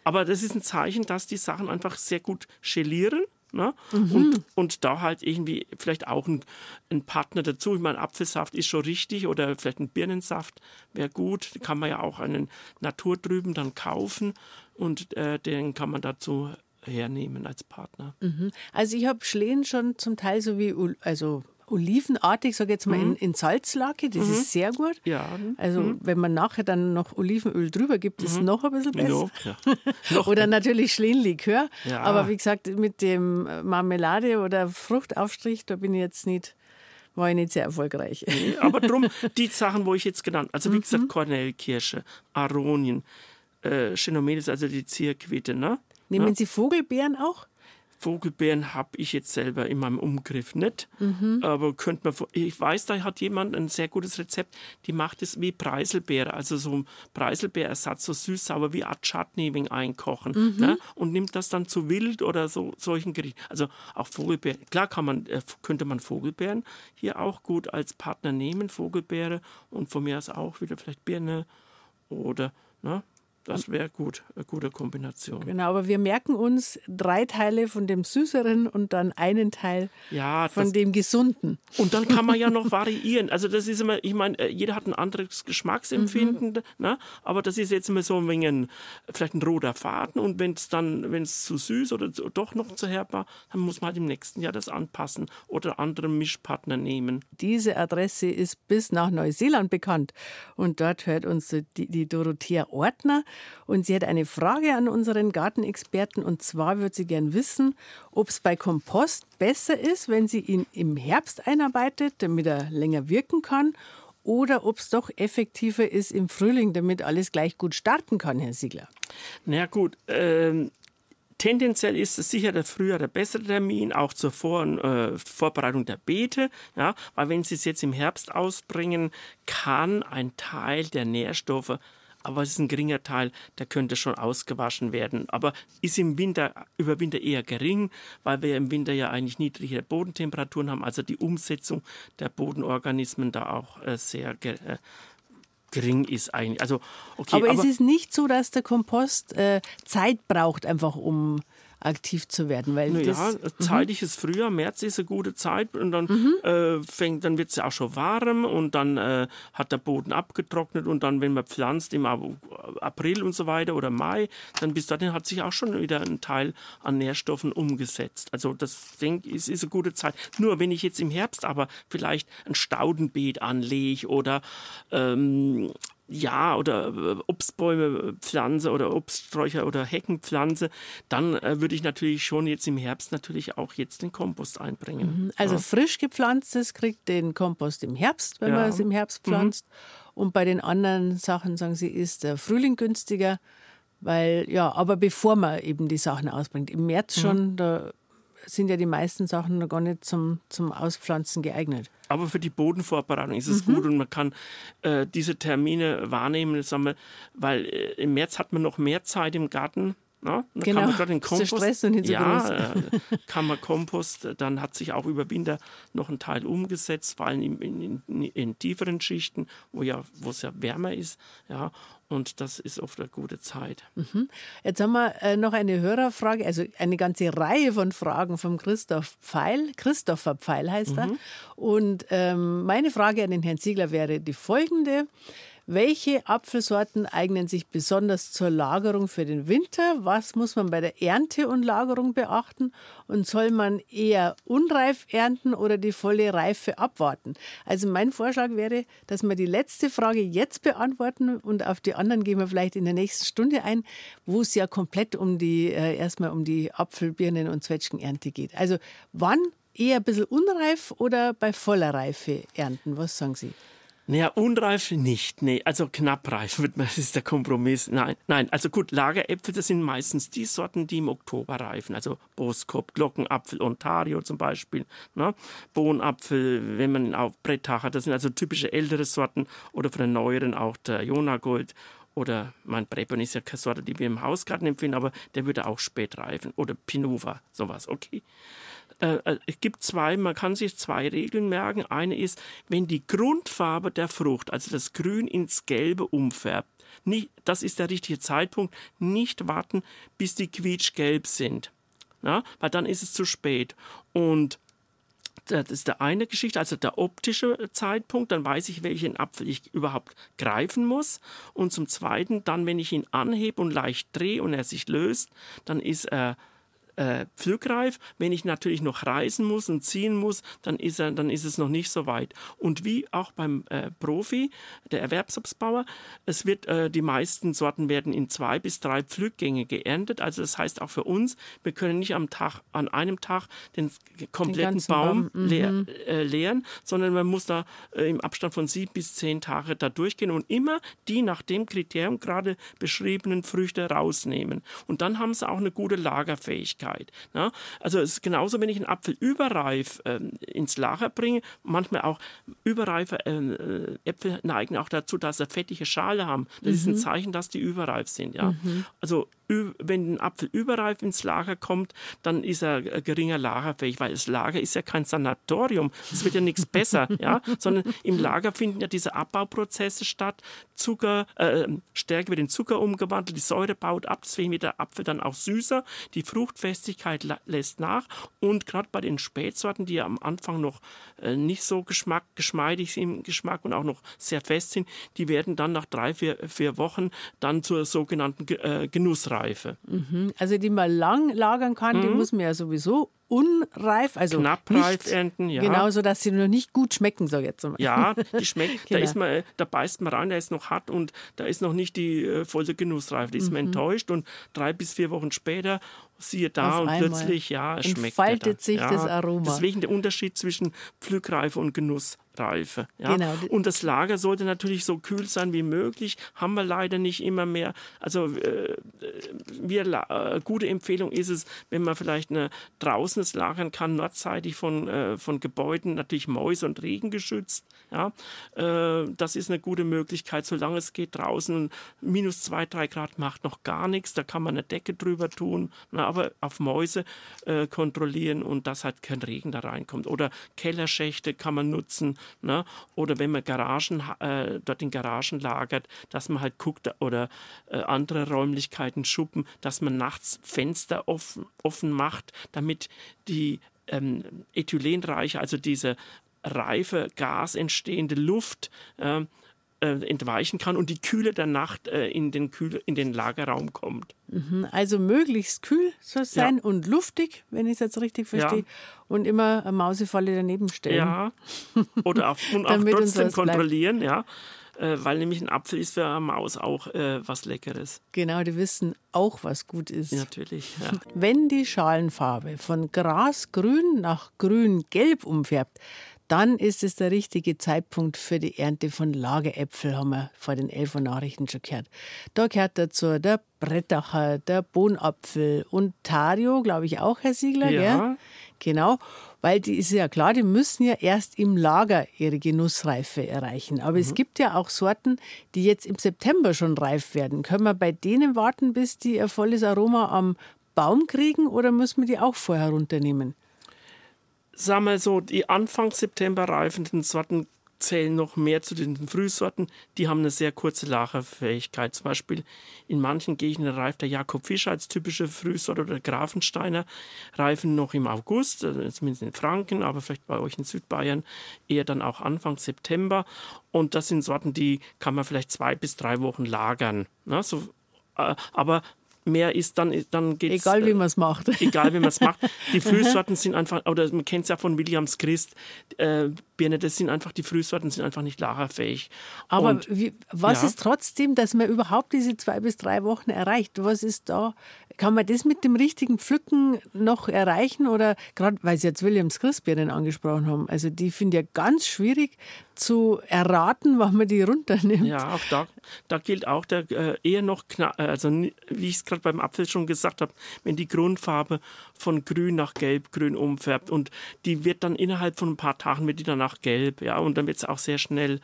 Aber das ist ein Zeichen, dass die Sachen einfach sehr gut gelieren. Ne? Mhm. Und, und da halt irgendwie vielleicht auch ein, ein, Partner dazu. Ich meine, Apfelsaft ist schon richtig oder vielleicht ein Birnensaft wäre gut. Kann man ja auch einen Natur drüben dann kaufen und äh, den kann man dazu hernehmen als Partner. Mhm. Also ich habe Schlehen schon zum Teil so wie also olivenartig, sage ich jetzt mal, mhm. in, in, Salzlake. Das mhm. ist sehr gut. Ja. Also mhm. wenn man nachher dann noch Olivenöl drüber gibt, ist es mhm. noch ein bisschen besser. Ja. oder natürlich Schlehenlikör. Ja. Aber wie gesagt, mit dem Marmelade oder Fruchtaufstrich, da bin ich jetzt nicht war ich nicht sehr erfolgreich. Nee, aber drum die Sachen, wo ich jetzt genannt, also wie gesagt, mhm. Kornellkirsche, Aronien, äh, Chenomedes, also die Zierquitte, ne? Nehmen ja. Sie Vogelbeeren auch? Vogelbeeren habe ich jetzt selber in meinem Umgriff nicht. Mhm. Aber könnte man, ich weiß, da hat jemand ein sehr gutes Rezept, die macht es wie Preiselbeere, also so ein Preiselbeerersatz, so süß-sauer wie Art Chutney einkochen. Mhm. Ne? Und nimmt das dann zu Wild oder so solchen Gerichten. Also auch Vogelbeeren. Klar kann man, äh, könnte man Vogelbeeren hier auch gut als Partner nehmen, Vogelbeere und von mir aus auch wieder vielleicht Birne oder ne? Das wäre gut, eine gute Kombination. Genau, aber wir merken uns drei Teile von dem Süßeren und dann einen Teil ja, von dem Gesunden. Und dann kann man ja noch variieren. Also das ist immer, ich meine, äh, jeder hat ein anderes Geschmacksempfinden, mhm. ne? aber das ist jetzt immer so ein wenig vielleicht ein roter Faden und wenn es dann, wenn es zu süß oder doch noch zu herb war, dann muss man halt im nächsten Jahr das anpassen oder andere Mischpartner nehmen. Diese Adresse ist bis nach Neuseeland bekannt und dort hört uns die, die Dorothea Ortner und sie hat eine Frage an unseren Gartenexperten. Und zwar würde sie gern wissen, ob es bei Kompost besser ist, wenn sie ihn im Herbst einarbeitet, damit er länger wirken kann. Oder ob es doch effektiver ist im Frühling, damit alles gleich gut starten kann, Herr Siegler. Na ja, gut, ähm, Tendenziell ist es sicher der früher der bessere Termin, auch zur Vor äh, Vorbereitung der Beete, ja, weil wenn Sie es jetzt im Herbst ausbringen, kann ein Teil der Nährstoffe aber es ist ein geringer Teil, der könnte schon ausgewaschen werden. Aber ist im Winter, über Winter eher gering, weil wir im Winter ja eigentlich niedrige Bodentemperaturen haben, also die Umsetzung der Bodenorganismen da auch äh, sehr äh, gering ist eigentlich. Also, okay, aber, aber, es ist nicht so, dass der Kompost äh, Zeit braucht, einfach um aktiv zu werden. Weil naja, das, zeitig ist Frühjahr, März ist eine gute Zeit und dann mhm. äh, fängt, dann wird es ja auch schon warm und dann äh, hat der Boden abgetrocknet und dann, wenn man pflanzt im April und so weiter oder Mai, dann bis dahin hat sich auch schon wieder ein Teil an Nährstoffen umgesetzt. Also das denke ich, ist, ist eine gute Zeit. Nur wenn ich jetzt im Herbst aber vielleicht ein Staudenbeet anlege oder ähm, ja, oder äh, Obstbäume pflanze oder Obststräucher oder Hecken pflanze, dann äh, würde ich natürlich schon jetzt im Herbst natürlich auch jetzt den Kompost einbringen. Mhm. Also ja. frisch gepflanztes kriegt den Kompost im Herbst, wenn ja. man es im Herbst pflanzt. Mhm. Und bei den anderen Sachen, sagen Sie, ist der Frühling günstiger, weil, ja, aber bevor man eben die Sachen ausbringt. Im März mhm. schon, da sind ja die meisten Sachen noch gar nicht zum, zum Auspflanzen geeignet. Aber für die Bodenvorbereitung ist es mhm. gut und man kann äh, diese Termine wahrnehmen, wir, weil äh, im März hat man noch mehr Zeit im Garten. Na, da genau, kann man gerade den Kompost, ja, äh, kann man Kompost, dann hat sich auch über Winter noch ein Teil umgesetzt, vor allem in, in, in, in tieferen Schichten, wo ja, wo es ja wärmer ist, ja, und das ist oft eine gute Zeit. Mhm. Jetzt haben wir äh, noch eine Hörerfrage, also eine ganze Reihe von Fragen vom Christoph Pfeil. Christopher Pfeil heißt mhm. er. Und ähm, meine Frage an den Herrn Ziegler wäre die folgende. Welche Apfelsorten eignen sich besonders zur Lagerung für den Winter? Was muss man bei der Ernte und Lagerung beachten? Und soll man eher unreif ernten oder die volle Reife abwarten? Also mein Vorschlag wäre, dass wir die letzte Frage jetzt beantworten und auf die anderen gehen wir vielleicht in der nächsten Stunde ein, wo es ja komplett um die äh, erstmal um die Apfel, Birnen und Zwetschgenernte geht. Also wann eher ein bisschen unreif oder bei voller Reife ernten? Was sagen Sie? Naja, unreif nicht. Nee, also knappreif wird man, das ist der Kompromiss. Nein, nein, also gut, Lageräpfel, das sind meistens die Sorten, die im Oktober reifen. Also Boskop, Glockenapfel, Ontario zum Beispiel. Ne? Bohnapfel, wenn man auf Brett hat, das sind also typische ältere Sorten oder von den neueren auch der Jonagold oder mein Brepon ist ja keine Sorte, die wir im Hausgarten empfehlen, aber der würde auch spät reifen. Oder Pinova, sowas, okay. Äh, äh, es gibt zwei, man kann sich zwei Regeln merken. Eine ist, wenn die Grundfarbe der Frucht, also das Grün ins Gelbe umfärbt, nicht, das ist der richtige Zeitpunkt, nicht warten, bis die quietschgelb sind. Na, weil dann ist es zu spät. Und das ist der eine Geschichte, also der optische Zeitpunkt, dann weiß ich, welchen Apfel ich überhaupt greifen muss. Und zum Zweiten, dann, wenn ich ihn anhebe und leicht drehe und er sich löst, dann ist er äh, pflückreif. Wenn ich natürlich noch reisen muss und ziehen muss, dann ist, er, dann ist es noch nicht so weit. Und wie auch beim äh, Profi, der Erwerbsobstbauer, es wird, äh, die meisten Sorten werden in zwei bis drei Pflückgänge geerntet. Also das heißt auch für uns, wir können nicht am Tag, an einem Tag den kompletten den Baum, Baum. Leer, mhm. äh, leeren, sondern man muss da äh, im Abstand von sieben bis zehn Tage da durchgehen und immer die nach dem Kriterium gerade beschriebenen Früchte rausnehmen. Und dann haben sie auch eine gute Lagerfähigkeit. Flüssigkeit. Ne? Also es ist genauso, wenn ich einen Apfel überreif ähm, ins Lager bringe, manchmal auch überreife ähm, äh, Äpfel neigen auch dazu, dass sie fettige Schale haben. Das mhm. ist ein mhm. Zeichen, dass die überreif sind. Ja? Mhm. Also wenn ein Apfel überreif ins Lager kommt, dann ist er äh, geringer lagerfähig, weil das Lager ist ja kein Sanatorium. Es wird ja nichts besser, ja, sondern im Lager finden ja diese Abbauprozesse statt. Zucker, äh, Stärke wird in Zucker umgewandelt, die Säure baut ab, deswegen wird der Apfel dann auch süßer, die Fruchtfestigkeit lässt nach und gerade bei den Spätsorten, die ja am Anfang noch äh, nicht so geschmack, geschmeidig sind im Geschmack und auch noch sehr fest sind, die werden dann nach drei, vier, vier Wochen dann zur sogenannten äh, Genussreife. Reife. Mhm. Also die man lang lagern kann, mhm. die muss man ja sowieso unreif, also knappreif ernten, ja. Genau, so dass sie noch nicht gut schmecken, so jetzt. Ja, die schmeckt, genau. da ist man, da beißt man rein, der ist noch hart und da ist noch nicht die äh, volle Genussreife. Da ist mhm. man enttäuscht und drei bis vier Wochen später siehe da Auf und einmal. plötzlich ja schmeckt entfaltet sich ja, das Aroma. Deswegen der Unterschied zwischen Pflückreife und Genussreife. Ja? Genau. Und das Lager sollte natürlich so kühl sein wie möglich. Haben wir leider nicht immer mehr. Also äh, wir, äh, gute Empfehlung ist es, wenn man vielleicht eine draußen draußen lagern kann, nordseitig von, äh, von Gebäuden, natürlich Mäuse und Regen geschützt. Ja? Äh, das ist eine gute Möglichkeit, solange es geht draußen. Minus zwei, drei Grad macht noch gar nichts, da kann man eine Decke drüber tun, na, aber auf Mäuse äh, kontrollieren und dass halt kein Regen da reinkommt. Oder Kellerschächte kann man nutzen. Na? Oder wenn man Garagen, äh, dort in Garagen lagert, dass man halt guckt oder äh, andere Räumlichkeiten, Schuppen, dass man nachts Fenster offen, offen macht, damit die ähm, ethylenreiche, also diese reife, Gas entstehende Luft äh, äh, entweichen kann und die Kühle der Nacht äh, in, den Kühl, in den Lagerraum kommt. Mhm, also möglichst kühl soll es sein ja. und luftig, wenn ich es jetzt richtig verstehe. Ja. Und immer eine Mausefalle daneben stellen. Ja. Oder auch, und auch trotzdem kontrollieren, ja äh, weil nämlich ein Apfel ist für eine Maus auch äh, was Leckeres. Genau, die wissen auch, was gut ist. Natürlich, ja. Wenn die Schalenfarbe von grasgrün nach grün-gelb umfärbt, dann ist es der richtige Zeitpunkt für die Ernte von Lageräpfel, haben wir vor den elf Nachrichten schon gehört. Da gehört dazu der Brettacher, der Bohnapfel und Tario, glaube ich auch, Herr Siegler. Ja. Gell? Genau, weil die ist ja klar, die müssen ja erst im Lager ihre Genussreife erreichen. Aber mhm. es gibt ja auch Sorten, die jetzt im September schon reif werden. Können wir bei denen warten, bis die ihr volles Aroma am Baum kriegen oder müssen wir die auch vorher runternehmen? Sagen wir so, die Anfang September reifenden Sorten zählen noch mehr zu den Frühsorten. Die haben eine sehr kurze Lagerfähigkeit. Zum Beispiel in manchen Gegenden reift der Jakob Fischer als typische Frühsorte oder Grafensteiner reifen noch im August, also zumindest in Franken, aber vielleicht bei euch in Südbayern eher dann auch Anfang September. Und das sind Sorten, die kann man vielleicht zwei bis drei Wochen lagern. Ne? So, äh, aber mehr ist, dann, dann geht es. Egal wie man es macht. Egal wie man es macht. Die Frühsorten sind einfach, oder man kennt es ja von Williams Christ, äh, Birne, das sind einfach, die Frühsorten sind einfach nicht lagerfähig. Aber Und, wie, was ja. ist trotzdem, dass man überhaupt diese zwei bis drei Wochen erreicht? Was ist da? Kann man das mit dem richtigen Pflücken noch erreichen? Oder gerade, weil Sie jetzt Williams Christbirnen angesprochen haben, also die finde ich ja ganz schwierig zu erraten, wann man die runternimmt. Ja, auch da, da gilt auch der äh, eher noch, also wie ich es gerade beim Apfel schon gesagt habe, wenn die Grundfarbe von grün nach gelb-grün umfärbt und die wird dann innerhalb von ein paar Tagen wird die danach gelb, ja, und dann wird es auch sehr schnell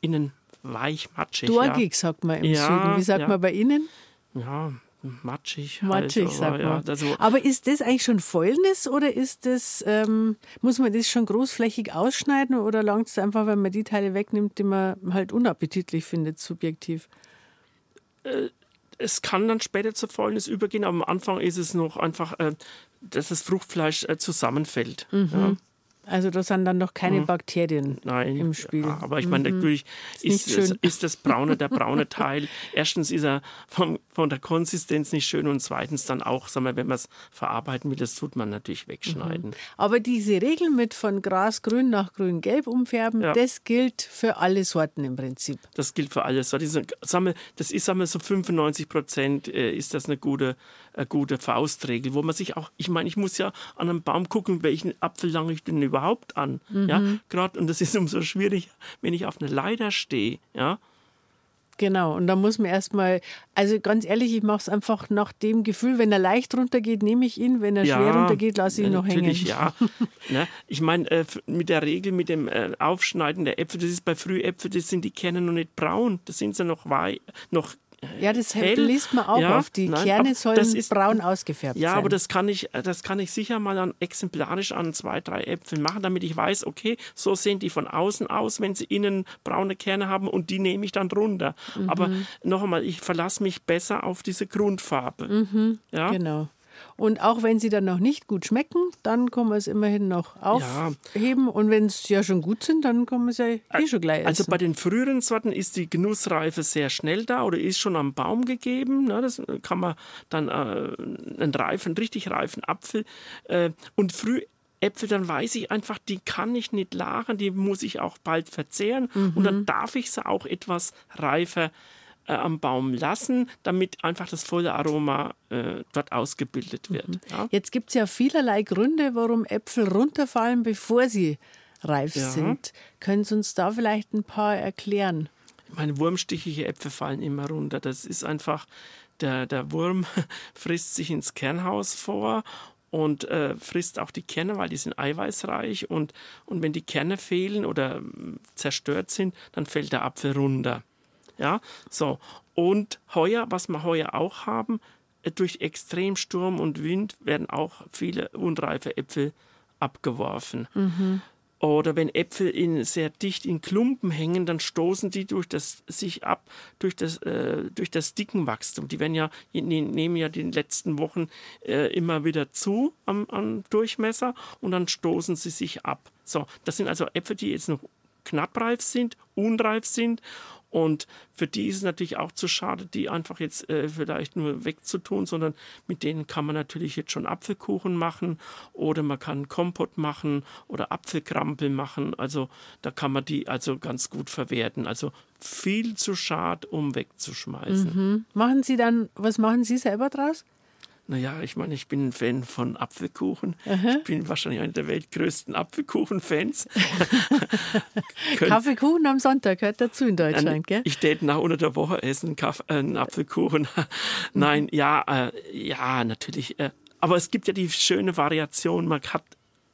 innen weich, matschig. Dorgig, ja. sagt man im ja, Süden. Wie sagt ja. man bei Ihnen? Ja, matschig. Matschig, halt, sagt man. Ja, also aber ist das eigentlich schon Fäulnis oder ist das, ähm, muss man das schon großflächig ausschneiden oder langt es einfach, wenn man die Teile wegnimmt, die man halt unappetitlich findet, subjektiv? Äh, es kann dann später zur Fäulnis übergehen, aber am Anfang ist es noch einfach, äh, dass das Fruchtfleisch äh, zusammenfällt. Mhm. Ja. Also da sind dann noch keine mhm. Bakterien Nein, im Spiel. Ja, aber ich meine, mhm. natürlich ist, ist, ist, das braune, der braune Teil, erstens ist er vom, von der Konsistenz nicht schön und zweitens dann auch, sagen wir, wenn man es verarbeiten will, das tut man natürlich wegschneiden. Mhm. Aber diese Regel mit von grasgrün nach grün-gelb umfärben, ja. das gilt für alle Sorten im Prinzip. Das gilt für alle Sorten. Das ist, sagen wir, so 95 Prozent äh, ist das eine gute, eine gute Faustregel, wo man sich auch, ich meine, ich muss ja an einem Baum gucken, welchen Apfel lange ich denn über überhaupt an? Mhm. Ja, gerade und das ist umso schwieriger, wenn ich auf einer Leiter stehe. Ja. Genau, und da muss man erstmal, also ganz ehrlich, ich mache es einfach nach dem Gefühl, wenn er leicht runtergeht, nehme ich ihn, wenn er ja, schwer runtergeht, lasse ich ihn noch hängen. Natürlich, ja. ne? Ich meine, äh, mit der Regel, mit dem äh, Aufschneiden der Äpfel, das ist bei Frühäpfeln, das sind die Kerne noch nicht braun, das sind sie noch, wei noch ja, das hell. liest man auch ja, auf. Die nein, Kerne sollen ist, braun ausgefärbt ja, sein. Ja, aber das kann, ich, das kann ich sicher mal an, exemplarisch an zwei, drei Äpfeln machen, damit ich weiß, okay, so sehen die von außen aus, wenn sie innen braune Kerne haben und die nehme ich dann runter. Mhm. Aber noch einmal, ich verlasse mich besser auf diese Grundfarbe. Mhm, ja? Genau. Und auch wenn sie dann noch nicht gut schmecken, dann kann man es immerhin noch aufheben. Ja. Und wenn es ja schon gut sind, dann kann man es ja eh schon gleich also essen. Also bei den früheren Sorten ist die Genussreife sehr schnell da oder ist schon am Baum gegeben. Ne? Das kann man dann äh, einen reifen, richtig reifen Apfel äh, und früh Äpfel, dann weiß ich einfach, die kann ich nicht lagern, die muss ich auch bald verzehren mhm. und dann darf ich sie auch etwas reifer äh, am Baum lassen, damit einfach das volle Aroma äh, dort ausgebildet wird. Mhm. Ja? Jetzt gibt es ja vielerlei Gründe, warum Äpfel runterfallen, bevor sie reif ja. sind. Können Sie uns da vielleicht ein paar erklären? Ich meine, wurmstichige Äpfel fallen immer runter. Das ist einfach, der, der Wurm frisst sich ins Kernhaus vor und äh, frisst auch die Kerne, weil die sind eiweißreich und, und wenn die Kerne fehlen oder mm, zerstört sind, dann fällt der Apfel runter. Ja, so. Und heuer, was wir heuer auch haben, äh, durch Extremsturm und Wind werden auch viele unreife Äpfel abgeworfen. Mhm. Oder wenn Äpfel in, sehr dicht in Klumpen hängen, dann stoßen die durch das, sich ab durch das, äh, durch das Dickenwachstum. Die werden ja, nehmen ja die letzten Wochen äh, immer wieder zu am, am Durchmesser und dann stoßen sie sich ab. So, das sind also Äpfel, die jetzt noch knappreif sind, unreif sind und für die ist es natürlich auch zu schade, die einfach jetzt äh, vielleicht nur wegzutun, sondern mit denen kann man natürlich jetzt schon Apfelkuchen machen oder man kann Kompott machen oder Apfelkrampel machen. Also da kann man die also ganz gut verwerten. Also viel zu schade, um wegzuschmeißen. Mhm. Machen Sie dann, was machen Sie selber draus? Naja, ich meine, ich bin ein Fan von Apfelkuchen. Aha. Ich bin wahrscheinlich einer der weltgrößten Apfelkuchen-Fans. Kaffeekuchen am Sonntag gehört dazu in Deutschland, gell? Ich täte nach unter der Woche essen Kaff äh, einen Apfelkuchen. Nein, mhm. ja, äh, ja, natürlich. Äh, aber es gibt ja die schöne Variation. Man hat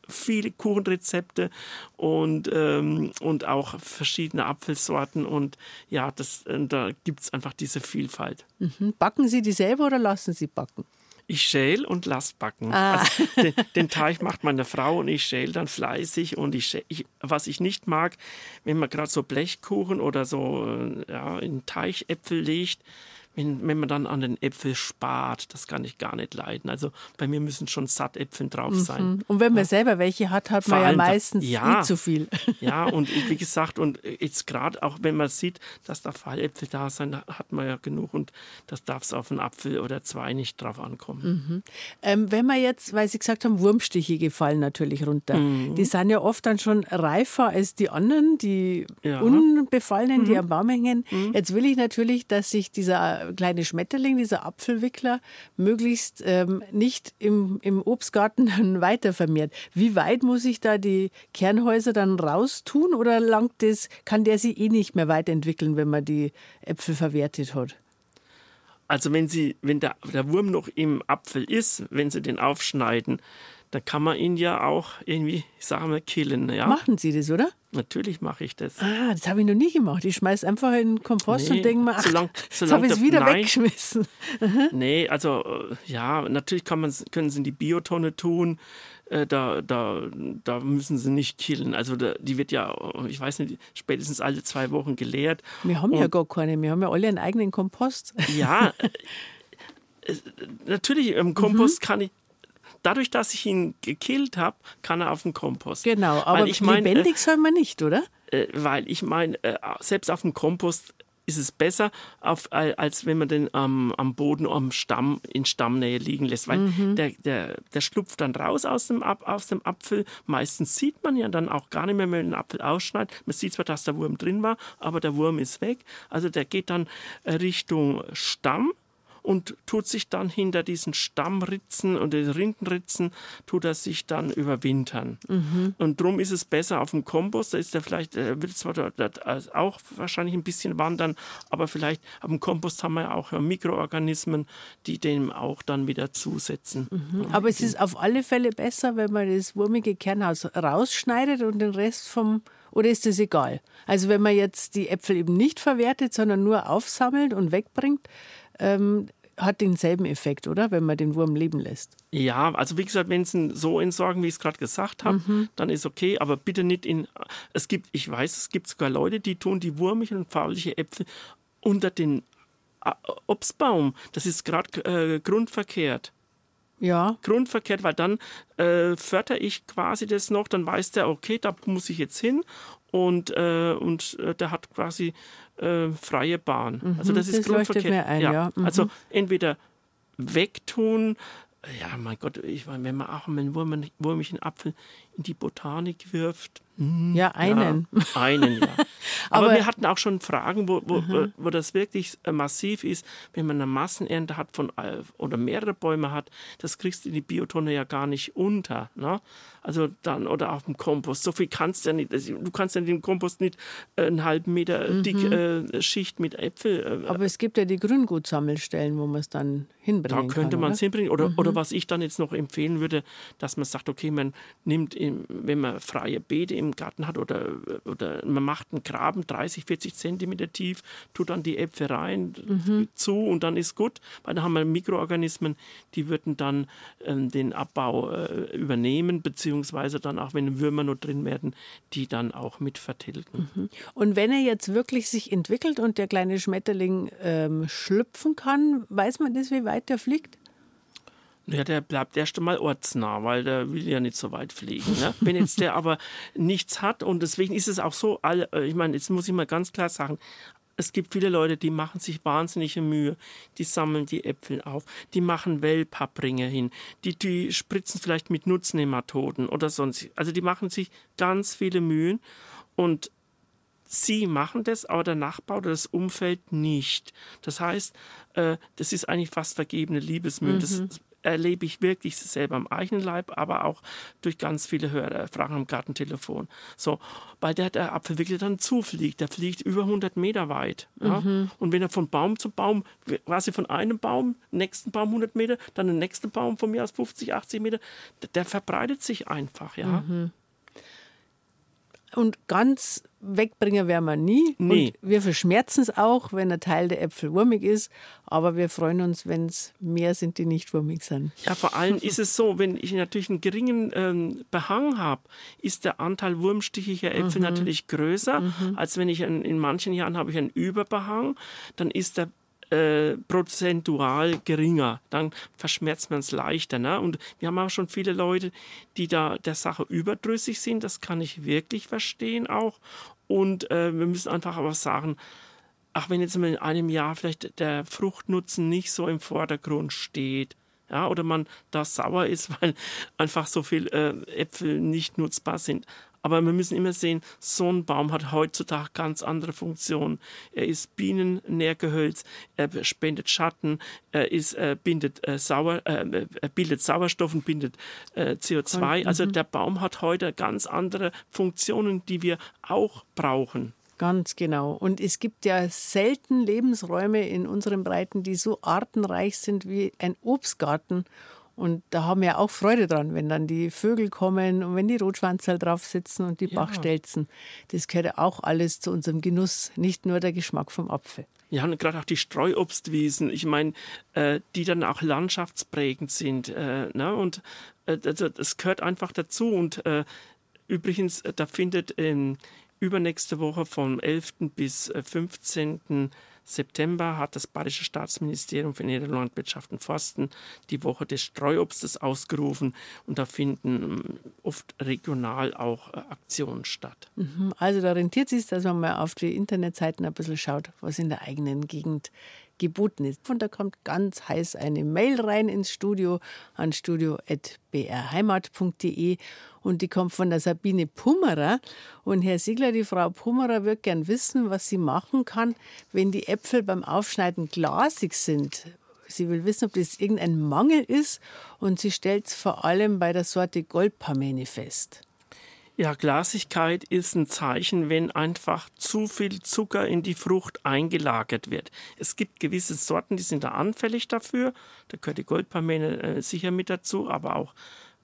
viele Kuchenrezepte und, ähm, und auch verschiedene Apfelsorten. Und ja, das, äh, da gibt es einfach diese Vielfalt. Mhm. Backen Sie die selber oder lassen Sie backen? Ich schäl und lass backen. Ah. Also den, den, Teig macht meine Frau und ich schäl dann fleißig. Und ich, schäl, ich was ich nicht mag, wenn man gerade so Blechkuchen oder so äh, ja, in Teichäpfel legt, wenn, wenn man dann an den Äpfel spart, das kann ich gar nicht leiden. Also bei mir müssen schon Sattäpfel drauf sein. Mhm. Und wenn man ja. selber welche hat, hat Vor man ja meistens ja, nicht zu viel. Ja, und wie gesagt, und jetzt gerade auch wenn man sieht, dass da Falläpfel da sind, hat man ja genug und das darf es auf einen Apfel oder zwei nicht drauf ankommen. Mhm. Ähm, wenn man jetzt, weil Sie gesagt haben, Wurmstiche gefallen natürlich runter. Mhm. Die sind ja oft dann schon reifer als die anderen, die ja. unbefallenen, die mhm. am Baum hängen. Mhm. Jetzt will ich natürlich, dass sich dieser kleine Schmetterling, dieser Apfelwickler, möglichst ähm, nicht im, im Obstgarten weiter vermehrt. Wie weit muss ich da die Kernhäuser dann raustun oder langt das, kann der sich eh nicht mehr weiterentwickeln, wenn man die Äpfel verwertet hat? Also wenn sie, wenn der, der Wurm noch im Apfel ist, wenn sie den aufschneiden, dann kann man ihn ja auch irgendwie, ich sage mal, killen. Ja? Machen Sie das, oder? Natürlich mache ich das. Ah, das habe ich noch nie gemacht. Ich schmeiße einfach in den Kompost nee, und denke mir, ach, solang, solang jetzt habe ich es wieder nein, weggeschmissen. nee, also äh, ja, natürlich kann man, können sie in die Biotonne tun. Äh, da, da, da müssen sie nicht killen. Also da, die wird ja, ich weiß nicht, spätestens alle zwei Wochen geleert. Wir haben und, ja gar keine. Wir haben ja alle einen eigenen Kompost. Ja, äh, natürlich, im Kompost mhm. kann ich, dadurch, dass ich ihn gekillt habe, kann er auf den Kompost. Genau, aber ich mein, lebendig äh, soll man nicht, oder? Äh, weil ich meine, äh, selbst auf dem Kompost ist es besser, auf, als wenn man den ähm, am Boden am Stamm in Stammnähe liegen lässt, weil mhm. der, der, der schlupft dann raus aus dem, aus dem Apfel. Meistens sieht man ja dann auch gar nicht mehr, wenn man den Apfel ausschneidet. Man sieht zwar, dass der Wurm drin war, aber der Wurm ist weg. Also der geht dann Richtung Stamm und tut sich dann hinter diesen Stammritzen und den Rindenritzen, tut er sich dann überwintern. Mhm. Und darum ist es besser auf dem Kompost, da ist er vielleicht, er wird zwar auch wahrscheinlich ein bisschen wandern, aber vielleicht auf dem Kompost haben wir ja auch Mikroorganismen, die dem auch dann wieder zusetzen. Mhm. Aber es ist auf alle Fälle besser, wenn man das wurmige Kernhaus rausschneidet und den Rest vom oder ist das egal? Also wenn man jetzt die Äpfel eben nicht verwertet, sondern nur aufsammelt und wegbringt, ähm, hat denselben Effekt, oder? Wenn man den Wurm leben lässt. Ja, also wie gesagt, wenn Sie so entsorgen, wie ich es gerade gesagt habe, mhm. dann ist okay, aber bitte nicht in. Es gibt, ich weiß, es gibt sogar Leute, die tun die wurmigen und fauliche Äpfel unter den Obstbaum. Das ist gerade äh, grundverkehrt. Ja. Grundverkehrt, weil dann äh, fördere ich quasi das noch, dann weiß der, okay, da muss ich jetzt hin und, äh, und äh, der hat quasi äh, freie Bahn. Mhm, also das ist das Grundverkehr. Ein, ja. ja. Mhm. Also entweder wegtun, ja, mein Gott, ich meine, wenn man auch einen Wurm, wurmigen Apfel in die Botanik wirft. Hm, ja, einen. Ja, einen, ja. Aber, Aber, wir hatten auch schon Fragen, wo, wo, mhm. wo das wirklich äh, massiv ist, wenn man eine Massenernte hat von äh, oder mehrere Bäume hat, das kriegst du in die Biotonne ja gar nicht unter. Ne? Also dann, oder auf dem Kompost. So viel kannst du ja nicht. Du kannst ja dem Kompost nicht äh, einen halben Meter dick mhm. äh, Schicht mit Äpfel. Äh, Aber es gibt ja die Grüngutsammelstellen, wo man es dann hinbringen Da könnte kann, man es hinbringen. Oder, oder was ich dann jetzt noch empfehlen würde, dass man sagt, okay, man nimmt, im, wenn man freie Beete im Garten hat oder, oder man macht einen Graben 30, 40 Zentimeter tief, tut dann die Äpfel rein Mhm. zu und dann ist gut, weil da haben wir Mikroorganismen, die würden dann ähm, den Abbau äh, übernehmen, beziehungsweise dann auch, wenn Würmer noch drin werden, die dann auch mit vertilgen. Und wenn er jetzt wirklich sich entwickelt und der kleine Schmetterling ähm, schlüpfen kann, weiß man das, wie weit er fliegt? Ja, der bleibt erst einmal ortsnah, weil der will ja nicht so weit fliegen. Ne? Wenn jetzt der aber nichts hat und deswegen ist es auch so, alle, äh, ich meine, jetzt muss ich mal ganz klar sagen, es gibt viele Leute, die machen sich wahnsinnige Mühe, die sammeln die Äpfel auf, die machen Wellpappringe hin, die, die spritzen vielleicht mit Nutznehmatoden oder sonst. Also die machen sich ganz viele Mühen und Sie machen das, aber der Nachbar oder das Umfeld nicht. Das heißt, äh, das ist eigentlich fast vergebene Liebesmühe. Das erlebe ich wirklich selber am eigenen Leib, aber auch durch ganz viele Hörerfragen am Gartentelefon. So, weil der, der Apfel wirklich dann zufliegt. Der fliegt über 100 Meter weit. Ja? Und wenn er von Baum zu Baum, quasi von einem Baum, nächsten Baum 100 Meter, dann den nächsten Baum von mir aus 50, 80 Meter, der, der verbreitet sich einfach. Ja? Und ganz wegbringen werden wir nie. Nee. Und wir verschmerzen es auch, wenn ein Teil der Äpfel wurmig ist. Aber wir freuen uns, wenn es mehr sind, die nicht wurmig sind. Ja, vor allem ist es so, wenn ich natürlich einen geringen ähm, Behang habe, ist der Anteil wurmstichiger Äpfel natürlich größer, als wenn ich einen, in manchen Jahren habe ich einen Überbehang, dann ist der äh, prozentual geringer, dann verschmerzt man es leichter. Ne? Und wir haben auch schon viele Leute, die da der Sache überdrüssig sind, das kann ich wirklich verstehen auch. Und äh, wir müssen einfach aber sagen, ach, wenn jetzt in einem Jahr vielleicht der Fruchtnutzen nicht so im Vordergrund steht, ja, oder man da sauer ist, weil einfach so viel äh, Äpfel nicht nutzbar sind. Aber wir müssen immer sehen, so ein Baum hat heutzutage ganz andere Funktionen. Er ist Bienennährgehölz, er spendet Schatten, er ist, äh, bindet, äh, Sauer, äh, er bildet Sauerstoff und bindet äh, CO2. Also der Baum hat heute ganz andere Funktionen, die wir auch brauchen. Ganz genau. Und es gibt ja selten Lebensräume in unseren Breiten, die so artenreich sind wie ein Obstgarten. Und da haben wir auch Freude dran, wenn dann die Vögel kommen und wenn die Rotschwanzerl drauf sitzen und die Ja. Bachstelzen. Das gehört ja auch alles zu unserem Genuss, nicht nur der Geschmack vom Apfel. Ja, und gerade auch die Streuobstwiesen, ich meine, äh, die dann auch landschaftsprägend sind. Äh, ne? Und äh, also das gehört einfach dazu. Und äh, übrigens, äh, da findet ähm, übernächste Woche vom 11. bis äh, 15. September hat das Bayerische Staatsministerium für Ernährung, Landwirtschaft und Forsten die Woche des Streuobstes ausgerufen und da finden ähm, oft regional auch äh, Aktionen statt. Also da rentiert es sich, dass man mal auf die Internetseiten ein bisschen schaut, was in der eigenen Gegend geboten ist. Und da kommt ganz heiß eine Mail rein ins Studio an studio.brheimat.de und die kommt von der Sabine Pummerer. Und Herr Siegler, die Frau Pummerer wird gern wissen, was sie machen kann, wenn die Äpfel beim Aufschneiden glasig sind. Sie will wissen, ob das irgendein Mangel ist und sie stellt es vor allem bei der Sorte Goldpamene fest. Ja, Glasigkeit ist ein Zeichen, wenn einfach zu viel Zucker in die Frucht eingelagert wird. Es gibt gewisse Sorten, die sind da anfällig dafür. Da gehört die Goldpamene äh, sicher mit dazu, aber auch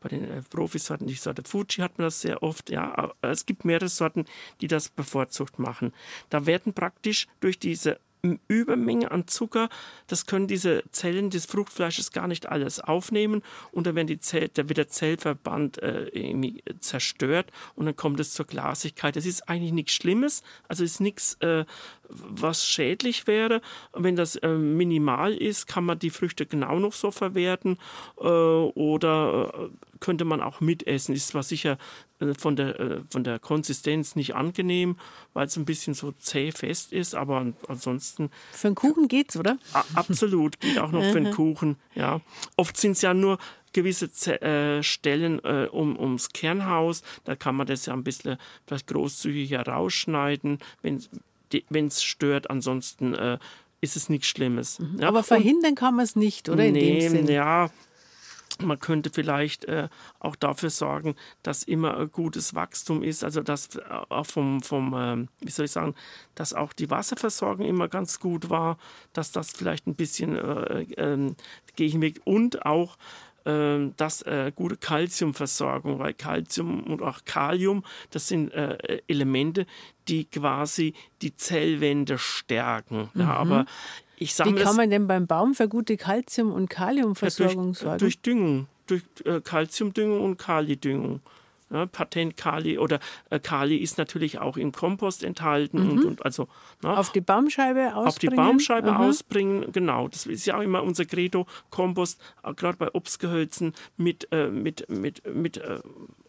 bei den äh, Profisorten, die Sorte Fuji hat man das sehr oft. Ja, es gibt mehrere Sorten, die das bevorzugt machen. Da werden praktisch durch diese Übermenge an Zucker, das können diese Zellen des Fruchtfleisches gar nicht alles aufnehmen. Und dann werden die Zell, da wird der Zellverband äh, irgendwie zerstört. Und dann kommt es zur Glasigkeit. Das ist eigentlich nichts Schlimmes, also ist nichts, äh, was schädlich wäre. Wenn das äh, minimal ist, kann man die Früchte genau noch so verwerten äh, oder äh, könnte man auch mitessen. Ist zwar sicher äh, von der, äh, von der Konsistenz nicht angenehm, weil es ein bisschen so zäh fest ist, aber an- ansonsten Für einen Kuchen geht's, oder? absolut geht auch noch für den Kuchen. Ja. Oft sind es ja nur gewisse Ze äh, Stellen äh, um, ums Kernhaus, da kann man das ja ein bisschen vielleicht großzügiger rausschneiden, wenn es stört. Ansonsten äh, ist es nichts Schlimmes. Ja. Aber verhindern kann man es nicht, oder? In dem Nee, Sinn. ja. man könnte vielleicht äh, auch dafür sorgen, dass immer ein gutes Wachstum ist, also dass äh, auch vom, vom äh, wie soll ich sagen, dass auch die Wasserversorgung immer ganz gut war, dass das vielleicht ein bisschen äh, äh, Gegenweg und auch ähm, das äh, gute Kalziumversorgung, weil Kalzium und auch Kalium, das sind äh, Elemente, die quasi die Zellwände stärken. Mhm. Ja, aber ich sage Wie kann man denn beim Baum für gute Kalzium- und Kaliumversorgung ja, durch, sorgen? Durch Düngung, durch äh, Kalziumdüngung und Kalidüngung. Ja, Patent Kali oder äh, Kali ist natürlich auch im Kompost enthalten mhm. und, und, also na, auf die Baumscheibe ausbringen. Auf die Baumscheibe Aha. ausbringen, genau. Das ist ja auch immer unser Credo Kompost, äh, gerade bei Obstgehölzen mit äh, mit mit mit äh,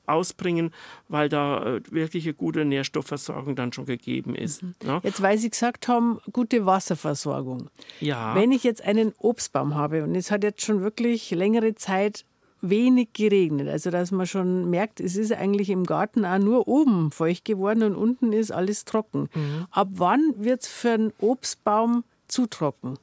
ausbringen, weil da äh, wirklich eine gute Nährstoffversorgung dann schon gegeben ist. Mhm. Ja. Jetzt, weil Sie gesagt haben, gute Wasserversorgung. Ja. Wenn ich jetzt einen Obstbaum habe und es hat jetzt schon wirklich längere Zeit wenig geregnet. Also dass man schon merkt, es ist eigentlich im Garten auch nur oben feucht geworden und unten ist alles trocken. Mhm. Ab wann wird es für einen Obstbaum zu trocken?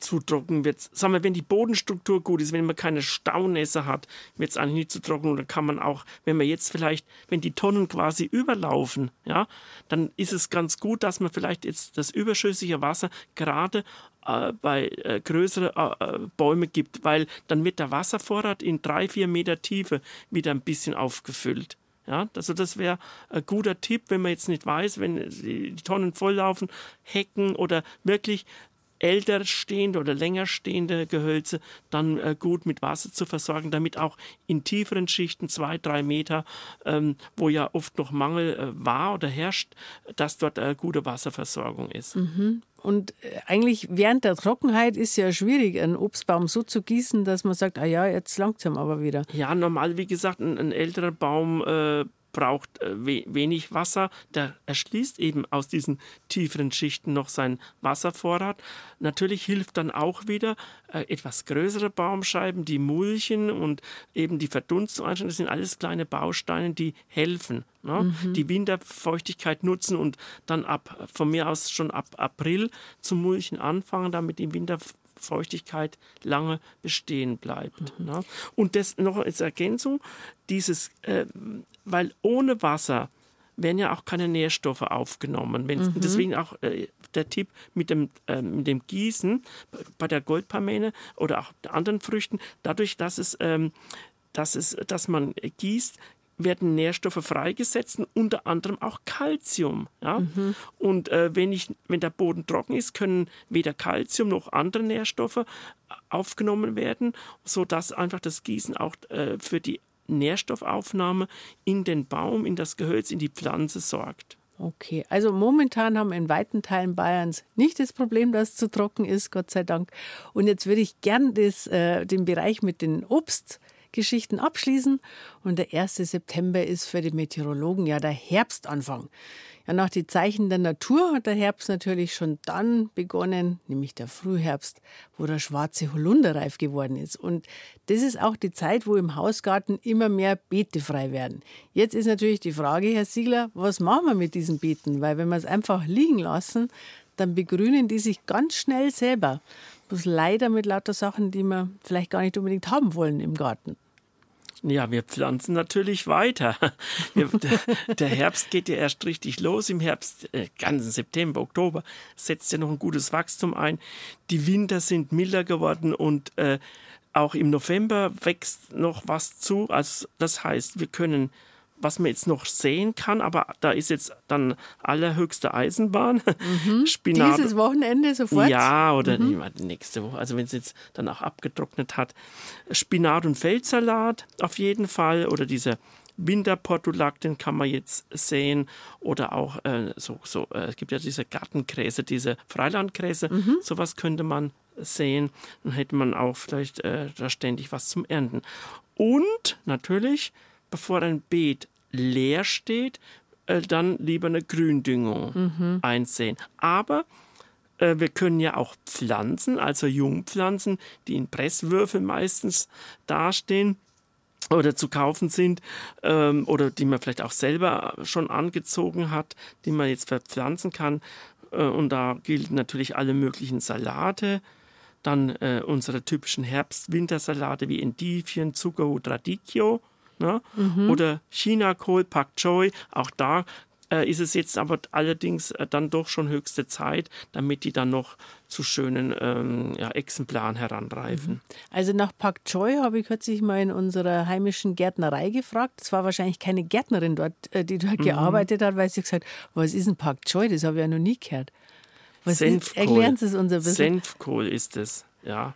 zu trocken wird. Sagen wir, wenn die Bodenstruktur gut ist, wenn man keine Staunässe hat, wird es eigentlich nicht zu trocken. Dann kann man auch, wenn man jetzt vielleicht, wenn die Tonnen quasi überlaufen, ja, dann ist es ganz gut, dass man vielleicht jetzt das überschüssige Wasser gerade äh, bei äh, größeren äh, äh, Bäume gibt, weil dann wird der Wasservorrat in drei, vier Meter Tiefe wieder ein bisschen aufgefüllt. Ja, also das wäre ein guter Tipp, wenn man jetzt nicht weiß, wenn die Tonnen volllaufen, Hecken oder wirklich älter stehende oder länger stehende Gehölze dann äh, gut mit Wasser zu versorgen, damit auch in tieferen Schichten, zwei, drei Meter, ähm, wo ja oft noch Mangel äh, war oder herrscht, dass dort äh, gute Wasserversorgung ist. Mhm. Und äh, eigentlich während der Trockenheit ist ja schwierig, einen Obstbaum so zu gießen, dass man sagt, ah ja, jetzt langsam aber wieder. Ja, normal, wie gesagt, ein, ein älterer Baum äh, braucht äh, wenig Wasser. Der erschließt eben aus diesen tieferen Schichten noch seinen Wasservorrat. Natürlich hilft dann auch wieder äh, etwas größere Baumscheiben, die Mulchen und eben die Verdunstung. Das sind alles kleine Bausteine, die helfen. Ne? Mhm. Die Winterfeuchtigkeit nutzen und dann ab von mir aus schon ab April zum Mulchen anfangen, damit die Winter Feuchtigkeit lange bestehen bleibt. Mhm. Ne? Und das noch als Ergänzung, dieses, äh, weil ohne Wasser werden ja auch keine Nährstoffe aufgenommen. Mhm. Deswegen auch äh, der Tipp mit dem, äh, mit dem Gießen bei der Goldparmene oder auch anderen Früchten, dadurch, dass es, ähm, dass es, dass man gießt, werden Nährstoffe freigesetzt, unter anderem auch Kalzium. Ja? Mhm. Und äh, wenn, ich, wenn der Boden trocken ist, können weder Kalzium noch andere Nährstoffe aufgenommen werden, sodass einfach das Gießen auch äh, für die Nährstoffaufnahme in den Baum, in das Gehölz, in die Pflanze sorgt. Okay, also momentan haben wir in weiten Teilen Bayerns nicht das Problem, dass es zu trocken ist, Gott sei Dank. Und jetzt würde ich gern das, äh, den Bereich mit den Obst Geschichten abschließen. Und der 1. September ist für die Meteorologen ja der Herbstanfang. Ja, nach den Zeichen der Natur hat der Herbst natürlich schon dann begonnen, nämlich der Frühherbst, wo der schwarze Holunder reif geworden ist. Und das ist auch die Zeit, wo im Hausgarten immer mehr Beete frei werden. Jetzt ist natürlich die Frage, Herr Siegler, was machen wir mit diesen Beeten? Weil wenn wir es einfach liegen lassen, dann begrünen die sich ganz schnell selber. Bloß leider mit lauter Sachen, die wir vielleicht gar nicht unbedingt haben wollen im Garten. Ja, wir pflanzen natürlich weiter. Der, Herbst geht ja erst richtig los. Im Herbst, äh, ganzen September, Oktober, setzt ja noch ein gutes Wachstum ein. Die Winter sind milder geworden und äh, auch im November wächst noch was zu. Also das heißt, wir können was man jetzt noch sehen kann, aber da ist jetzt dann allerhöchste Eisenbahn. Mhm. Spinat. Dieses Wochenende sofort? Ja, oder mhm. nächste Woche, also wenn es jetzt dann auch abgetrocknet hat. Spinat und Feldsalat auf jeden Fall oder dieser Winterportulak, den kann man jetzt sehen. Oder auch äh, so, so äh, es gibt ja diese Gartengräser, diese Freilandgräser, mhm. sowas könnte man sehen. Dann hätte man auch vielleicht äh, da ständig was zum Ernten. Und natürlich bevor ein Beet leer steht, äh, dann lieber eine Gründüngung mhm. einsehen. Aber äh, wir können ja auch Pflanzen, also Jungpflanzen, die in Presswürfeln meistens dastehen oder zu kaufen sind ähm, oder die man vielleicht auch selber schon angezogen hat, die man jetzt verpflanzen kann. Äh, und da gilt natürlich alle möglichen Salate, Dann äh, unsere typischen Herbst-Wintersalate wie Endivien, Zuckerhut, Radicchio. Ne? Mhm. Oder Chinakohl, Pak Choi. Auch da äh, ist es jetzt aber allerdings äh, dann doch schon höchste Zeit, damit die dann noch zu schönen ähm, ja, Exemplaren heranreifen. Mhm. Also nach Pak Choi habe ich kürzlich mal in unserer heimischen Gärtnerei gefragt. Es war wahrscheinlich keine Gärtnerin dort, äh, die dort mhm. gearbeitet hat, weil sie gesagt hat, was ist ein Pak Choi? Das habe ich ja noch nie gehört. Was Senfkohl. Ist, erklären Sie es uns ein bisschen. Senfkohl ist es, ja.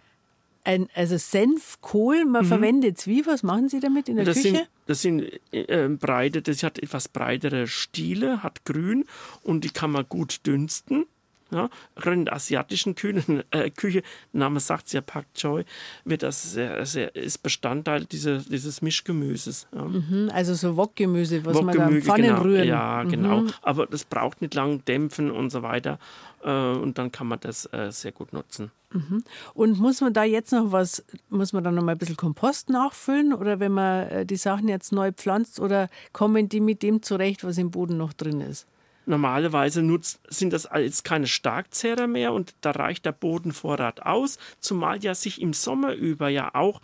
Ein, also Senfkohl, man mhm. verwendet wie? Was machen Sie damit in der das Küche? Sind, das sind äh, breite, das hat etwas breitere Stiele, hat grün und die kann man gut dünsten. Ja, gerade in der asiatischen Küche, äh, Küche Name sagt es ja Pak Choi, wird das sehr, sehr, ist Bestandteil dieser, dieses Mischgemüses. Ja. Mhm, also so Wokgemüse, was Wok man da in Pfannen genau. rühren. Ja, genau. Mhm. Aber das braucht nicht lang dämpfen und so weiter. Äh, und dann kann man das äh, sehr gut nutzen. Mhm. Und muss man da jetzt noch was, muss man da noch mal ein bisschen Kompost nachfüllen oder wenn man äh, die Sachen jetzt neu pflanzt oder kommen die mit dem zurecht, was im Boden noch drin ist? Normalerweise nutzt, sind das jetzt keine Starkzehrer mehr und da reicht der Bodenvorrat aus, zumal ja sich im Sommer über ja auch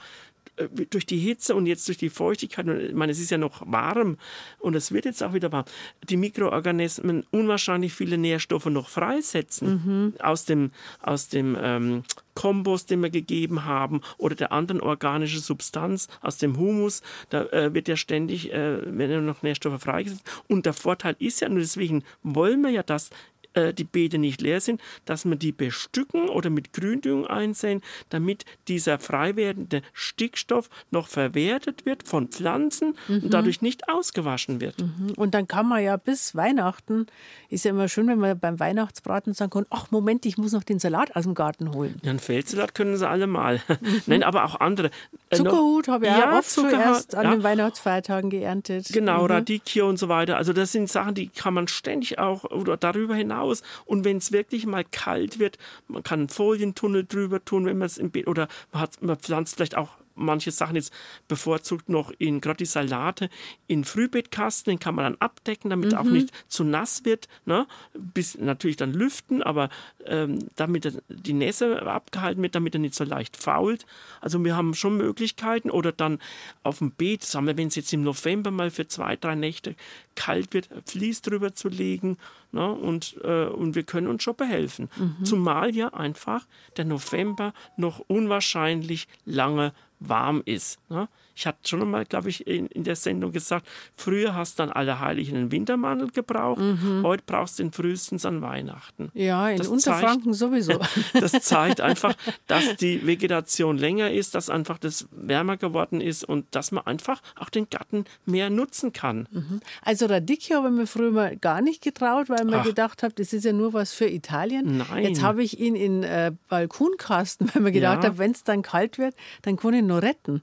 durch die Hitze und jetzt durch die Feuchtigkeit, und ich meine, es ist ja noch warm und es wird jetzt auch wieder warm, die Mikroorganismen unwahrscheinlich viele Nährstoffe noch freisetzen mhm. aus dem, aus dem ähm, Kompost, den wir gegeben haben, oder der anderen organischen Substanz aus dem Humus. Da äh, wird ja ständig, äh, werden noch Nährstoffe freigesetzt. Und der Vorteil ist ja, und deswegen wollen wir ja, dass äh, die Beete nicht leer sind, dass man die bestücken oder mit Gründüngung einsehen, damit dieser frei werdende Stickstoff noch verwertet wird von Pflanzen mhm. und dadurch nicht ausgewaschen wird. Mhm. Und dann kann man ja bis Weihnachten, ist ja immer schön, wenn man beim Weihnachtsbraten sagen kann, ach Moment, ich muss noch den Salat aus dem Garten holen. Ja, einen Feldsalat können sie alle mal. Mhm. Nein, aber auch andere. Äh, Zuckerhut habe ich ja, oft Zuckerhut, erst an ja. den Weihnachtsfeiertagen geerntet. Genau, mhm. Radicchio und so weiter. Also das sind Sachen, die kann man ständig auch oder darüber hinaus hinaus. Und wenn es wirklich mal kalt wird, man kann einen Folientunnel drüber tun, wenn man es im Beet oder man, hat, man pflanzt vielleicht auch manche Sachen jetzt bevorzugt noch in gerade die Salate in Frühbeetkasten, den kann man dann abdecken, damit mhm. auch nicht zu nass wird. Ne? Bis natürlich dann lüften, aber ähm, damit die Nässe abgehalten wird, damit er nicht so leicht fault. Also wir haben schon Möglichkeiten oder dann auf dem Beet, sagen wir, wenn es jetzt im November mal für zwei, drei Nächte kalt wird, Vlies drüber zu legen. Ne? Und, äh, und wir können uns schon behelfen. Mhm. Zumal ja einfach der November noch unwahrscheinlich lange warm ist. Ne? Ich hatte schon einmal, glaube ich, in, in, der Sendung gesagt, früher hast du dann alle Heiligen einen Wintermantel gebraucht, mhm. heute brauchst du den frühestens an Weihnachten. Ja, in das Unterfranken zeigt, sowieso. Das zeigt einfach, dass die Vegetation länger ist, dass einfach das wärmer geworden ist und dass man einfach auch den Garten mehr nutzen kann. Mhm. Also Radicchio habe ich mir früher mal gar nicht getraut, weil man gedacht hat, das ist ja nur was für Italien. Nein. Jetzt habe ich ihn in äh, Balkonkasten, weil man gedacht ja. hat, wenn es dann kalt wird, dann kann ich ihn noch retten.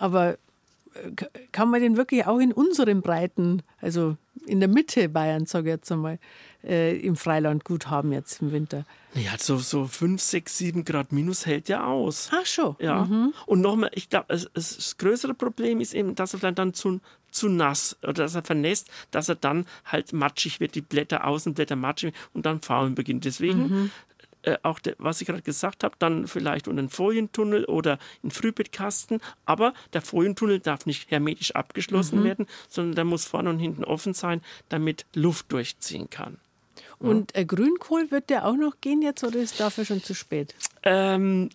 Aber äh, kann man den wirklich auch in unseren Breiten, also in der Mitte Bayerns, sage ich jetzt einmal, äh, im Freiland gut haben jetzt im Winter? Ja, so, so 5, 6, 7 Grad minus hält ja aus. Ach schon. Ja. Mhm. Und nochmal, ich glaube, das, größere Problem ist eben, dass er vielleicht dann zu, zu nass oder dass er vernässt, dass er dann halt matschig wird, die Blätter, Außenblätter matschig und dann faulen beginnt. Deswegen mhm äh, auch, de, was ich gerade gesagt habe, dann vielleicht unter einen Folientunnel oder einen Frühbettkasten. Aber der Folientunnel darf nicht hermetisch abgeschlossen mhm. werden, sondern der muss vorne und hinten offen sein, damit Luft durchziehen kann. Und äh, Grünkohl wird der auch noch gehen jetzt oder ist dafür schon zu spät? Ähm,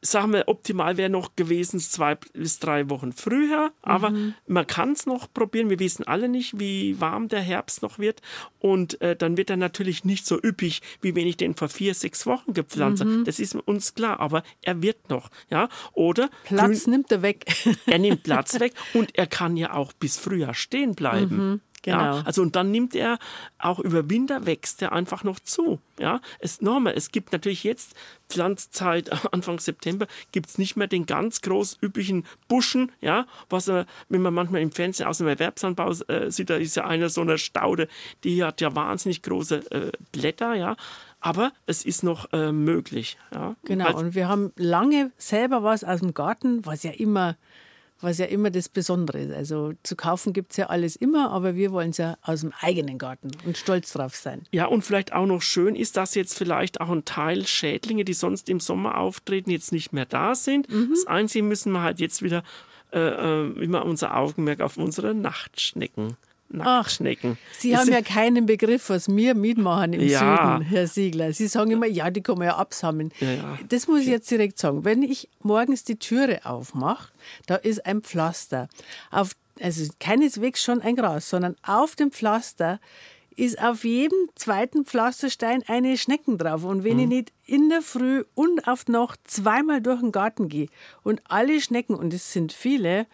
sagen wir, optimal wäre noch gewesen zwei bis drei Wochen früher, aber mhm. man kann es noch probieren. Wir wissen alle nicht, wie warm der Herbst noch wird und äh, dann wird er natürlich nicht so üppig, wie wenn ich den vor vier, sechs Wochen gepflanzt habe. Mhm. Das ist uns klar, aber er wird noch, ja. Oder Platz grün, nimmt er weg. er nimmt Platz weg und er kann ja auch bis Frühjahr stehen bleiben. Mhm. Genau. Ja, also und dann nimmt er auch über Winter wächst er einfach noch zu. Ja, es normal. Es gibt natürlich jetzt Pflanzzeit Anfang September gibt es nicht mehr den ganz groß üblichen Buschen. Ja, was äh, wenn man manchmal im Fernsehen aus dem Erwerbsanbau äh, sieht, da ist ja einer so eine Staude, die hat ja wahnsinnig große äh, Blätter. Ja, aber es ist noch äh, möglich. Ja. Genau, halt. und wir haben lange selber was aus dem Garten, was ja immer was ja immer das Besondere ist. Also zu kaufen gibt es ja alles immer, aber wir wollen es ja aus dem eigenen Garten und stolz drauf sein. Ja, und vielleicht auch noch schön ist, dass jetzt vielleicht auch ein Teil Schädlinge, die sonst im Sommer auftreten, jetzt nicht mehr da sind. Mhm. Das Einzige müssen wir halt jetzt wieder äh, äh immer unser Augenmerk auf unsere Nachtschnecken Ach, Sie haben ja keinen Begriff, was wir mitmachen im ja. Süden, Herr Siegler. Sie sagen immer, ja, die kann man ja absammeln. Ja, ja. Das muss ich jetzt direkt sagen. Wenn ich morgens die Türe aufmache, da ist ein Pflaster. Auf, also keineswegs schon ein Gras, sondern auf dem Pflaster ist auf jedem zweiten Pflasterstein eine Schnecken drauf. Und wenn mhm. ich nicht in der Früh und auf Nacht zweimal durch den Garten gehe und alle Schnecken, und es sind viele,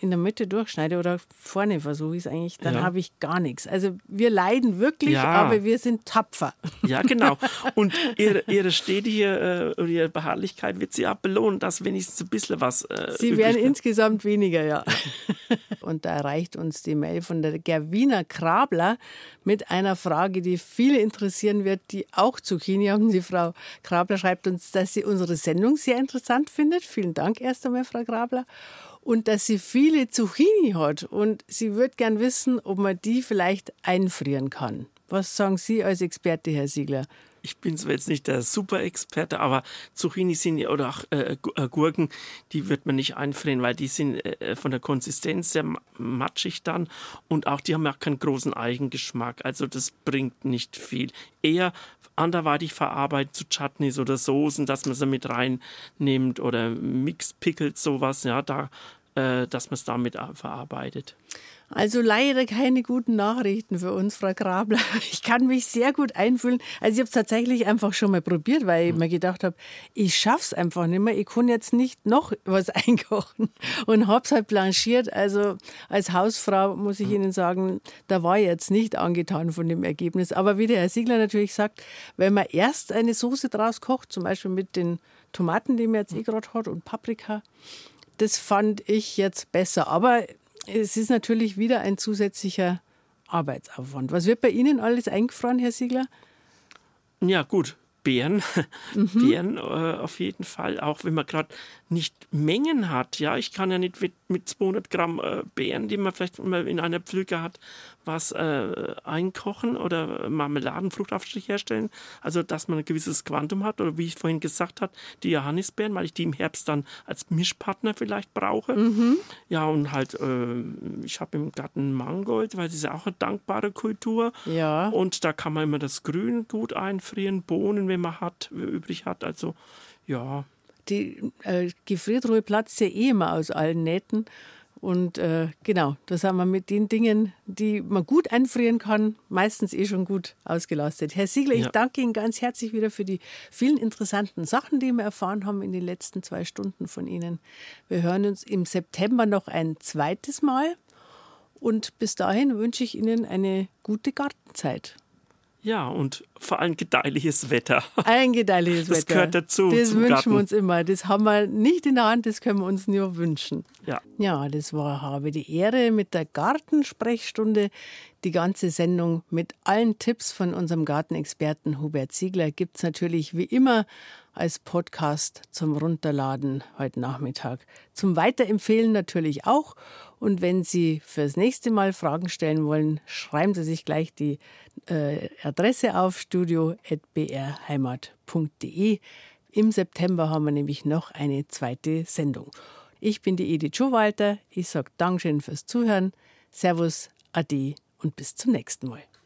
in der Mitte durchschneide oder vorne versuche ich es eigentlich, dann ja. habe ich gar nichts. Also wir leiden wirklich, ja. aber wir sind tapfer. Ja, genau. Und ihre, ihre stetige äh, ihre Beharrlichkeit wird sie auch belohnen, dass wenigstens ein bisschen was. Äh, sie werden wird. insgesamt weniger, ja. Und da erreicht uns die Mail von der Gerwina Krabler mit einer Frage, die viele interessieren wird, die auch Zucchini haben. Die Frau Krabler schreibt uns, dass sie unsere Sendung sehr interessant findet. Vielen Dank erst einmal, Frau Krabler und dass sie viele Zucchini hat und sie würde gern wissen, ob man die vielleicht einfrieren kann. Was sagen Sie als Experte, Herr Siegler? Ich bin zwar jetzt nicht der Super-Experte, aber Zucchini sind oder auch äh, äh, Gurken, die wird man nicht einfrieren, weil die sind äh, von der Konsistenz sehr matschig dann und auch die haben ja keinen großen Eigengeschmack. Also das bringt nicht viel. Eher anderweitig verarbeitet zu Chutneys oder Soßen, dass man sie mit reinnimmt oder Mixed Pickles, sowas, ja, da äh, dass man es damit verarbeitet. Also leider keine guten Nachrichten für uns, Frau Grabler. Ich kann mich sehr gut einfühlen. Also ich habe es tatsächlich einfach schon mal probiert, weil ich hm. mir gedacht habe, ich schaff's einfach nicht mehr. Ich kann jetzt nicht noch was einkochen und habe es halt blanchiert. Also als Hausfrau muss ich hm. Ihnen sagen, da war ich jetzt nicht angetan von dem Ergebnis. Aber wie der Herr Siegler natürlich sagt, wenn man erst eine Soße draus kocht, zum Beispiel mit den Tomaten, die man jetzt eh gerade hat und Paprika, das fand ich jetzt besser. Aber es ist natürlich wieder ein zusätzlicher Arbeitsaufwand. Was wird bei Ihnen alles eingefroren, Herr Siegler? Ja, gut. Beeren, mhm. Beeren äh, auf jeden Fall, auch wenn man gerade nicht Mengen hat. Ja, ich kann ja nicht mit, mit 200 Gramm äh, Beeren, die man vielleicht mal in einer Pflücke hat, was äh, einkochen oder Marmeladenfruchtaufstrich herstellen. Also, dass man ein gewisses Quantum hat oder wie ich vorhin gesagt habe, die Johannisbeeren, weil ich die im Herbst dann als Mischpartner vielleicht brauche. Mhm. Ja, und halt, äh, ich habe im Garten Mangold, weil das ist ja auch eine dankbare Kultur. Ja. Und da kann man immer das Grün gut einfrieren, Bohnen, wenn man hat, übrig hat. Also, ja die äh, Gefriertruhe platzt ja eh immer aus allen Nähten. Und äh, genau, da sind wir mit den Dingen, die man gut einfrieren kann, meistens eh schon gut ausgelastet. Herr Siegler, ja. ich danke Ihnen ganz herzlich wieder für die vielen interessanten Sachen, die wir erfahren haben in den letzten zwei Stunden von Ihnen. Wir hören uns im September noch ein zweites Mal. Und bis dahin wünsche ich Ihnen eine gute Gartenzeit. Ja, und vor allem gedeihliches Wetter. Ein gedeihliches das Wetter. Das gehört dazu. Das wünschen Garten. wir uns immer. Das haben wir nicht in der Hand, das können wir uns nur wünschen. Ja. Ja, das war Habe die Ehre mit der Gartensprechstunde. Die ganze Sendung mit allen Tipps von unserem Gartenexperten Hubert Ziegler gibt es natürlich wie immer als Podcast zum Runterladen heute Nachmittag. Zum Weiterempfehlen natürlich auch. Und wenn Sie fürs nächste Mal Fragen stellen wollen, schreiben Sie sich gleich die äh, Adresse auf studio.brheimat.de. Im September haben wir nämlich noch eine zweite Sendung. Ich bin die Edith Schowalter. Ich sage Dankeschön fürs Zuhören. Servus, Ade und bis zum nächsten Mal.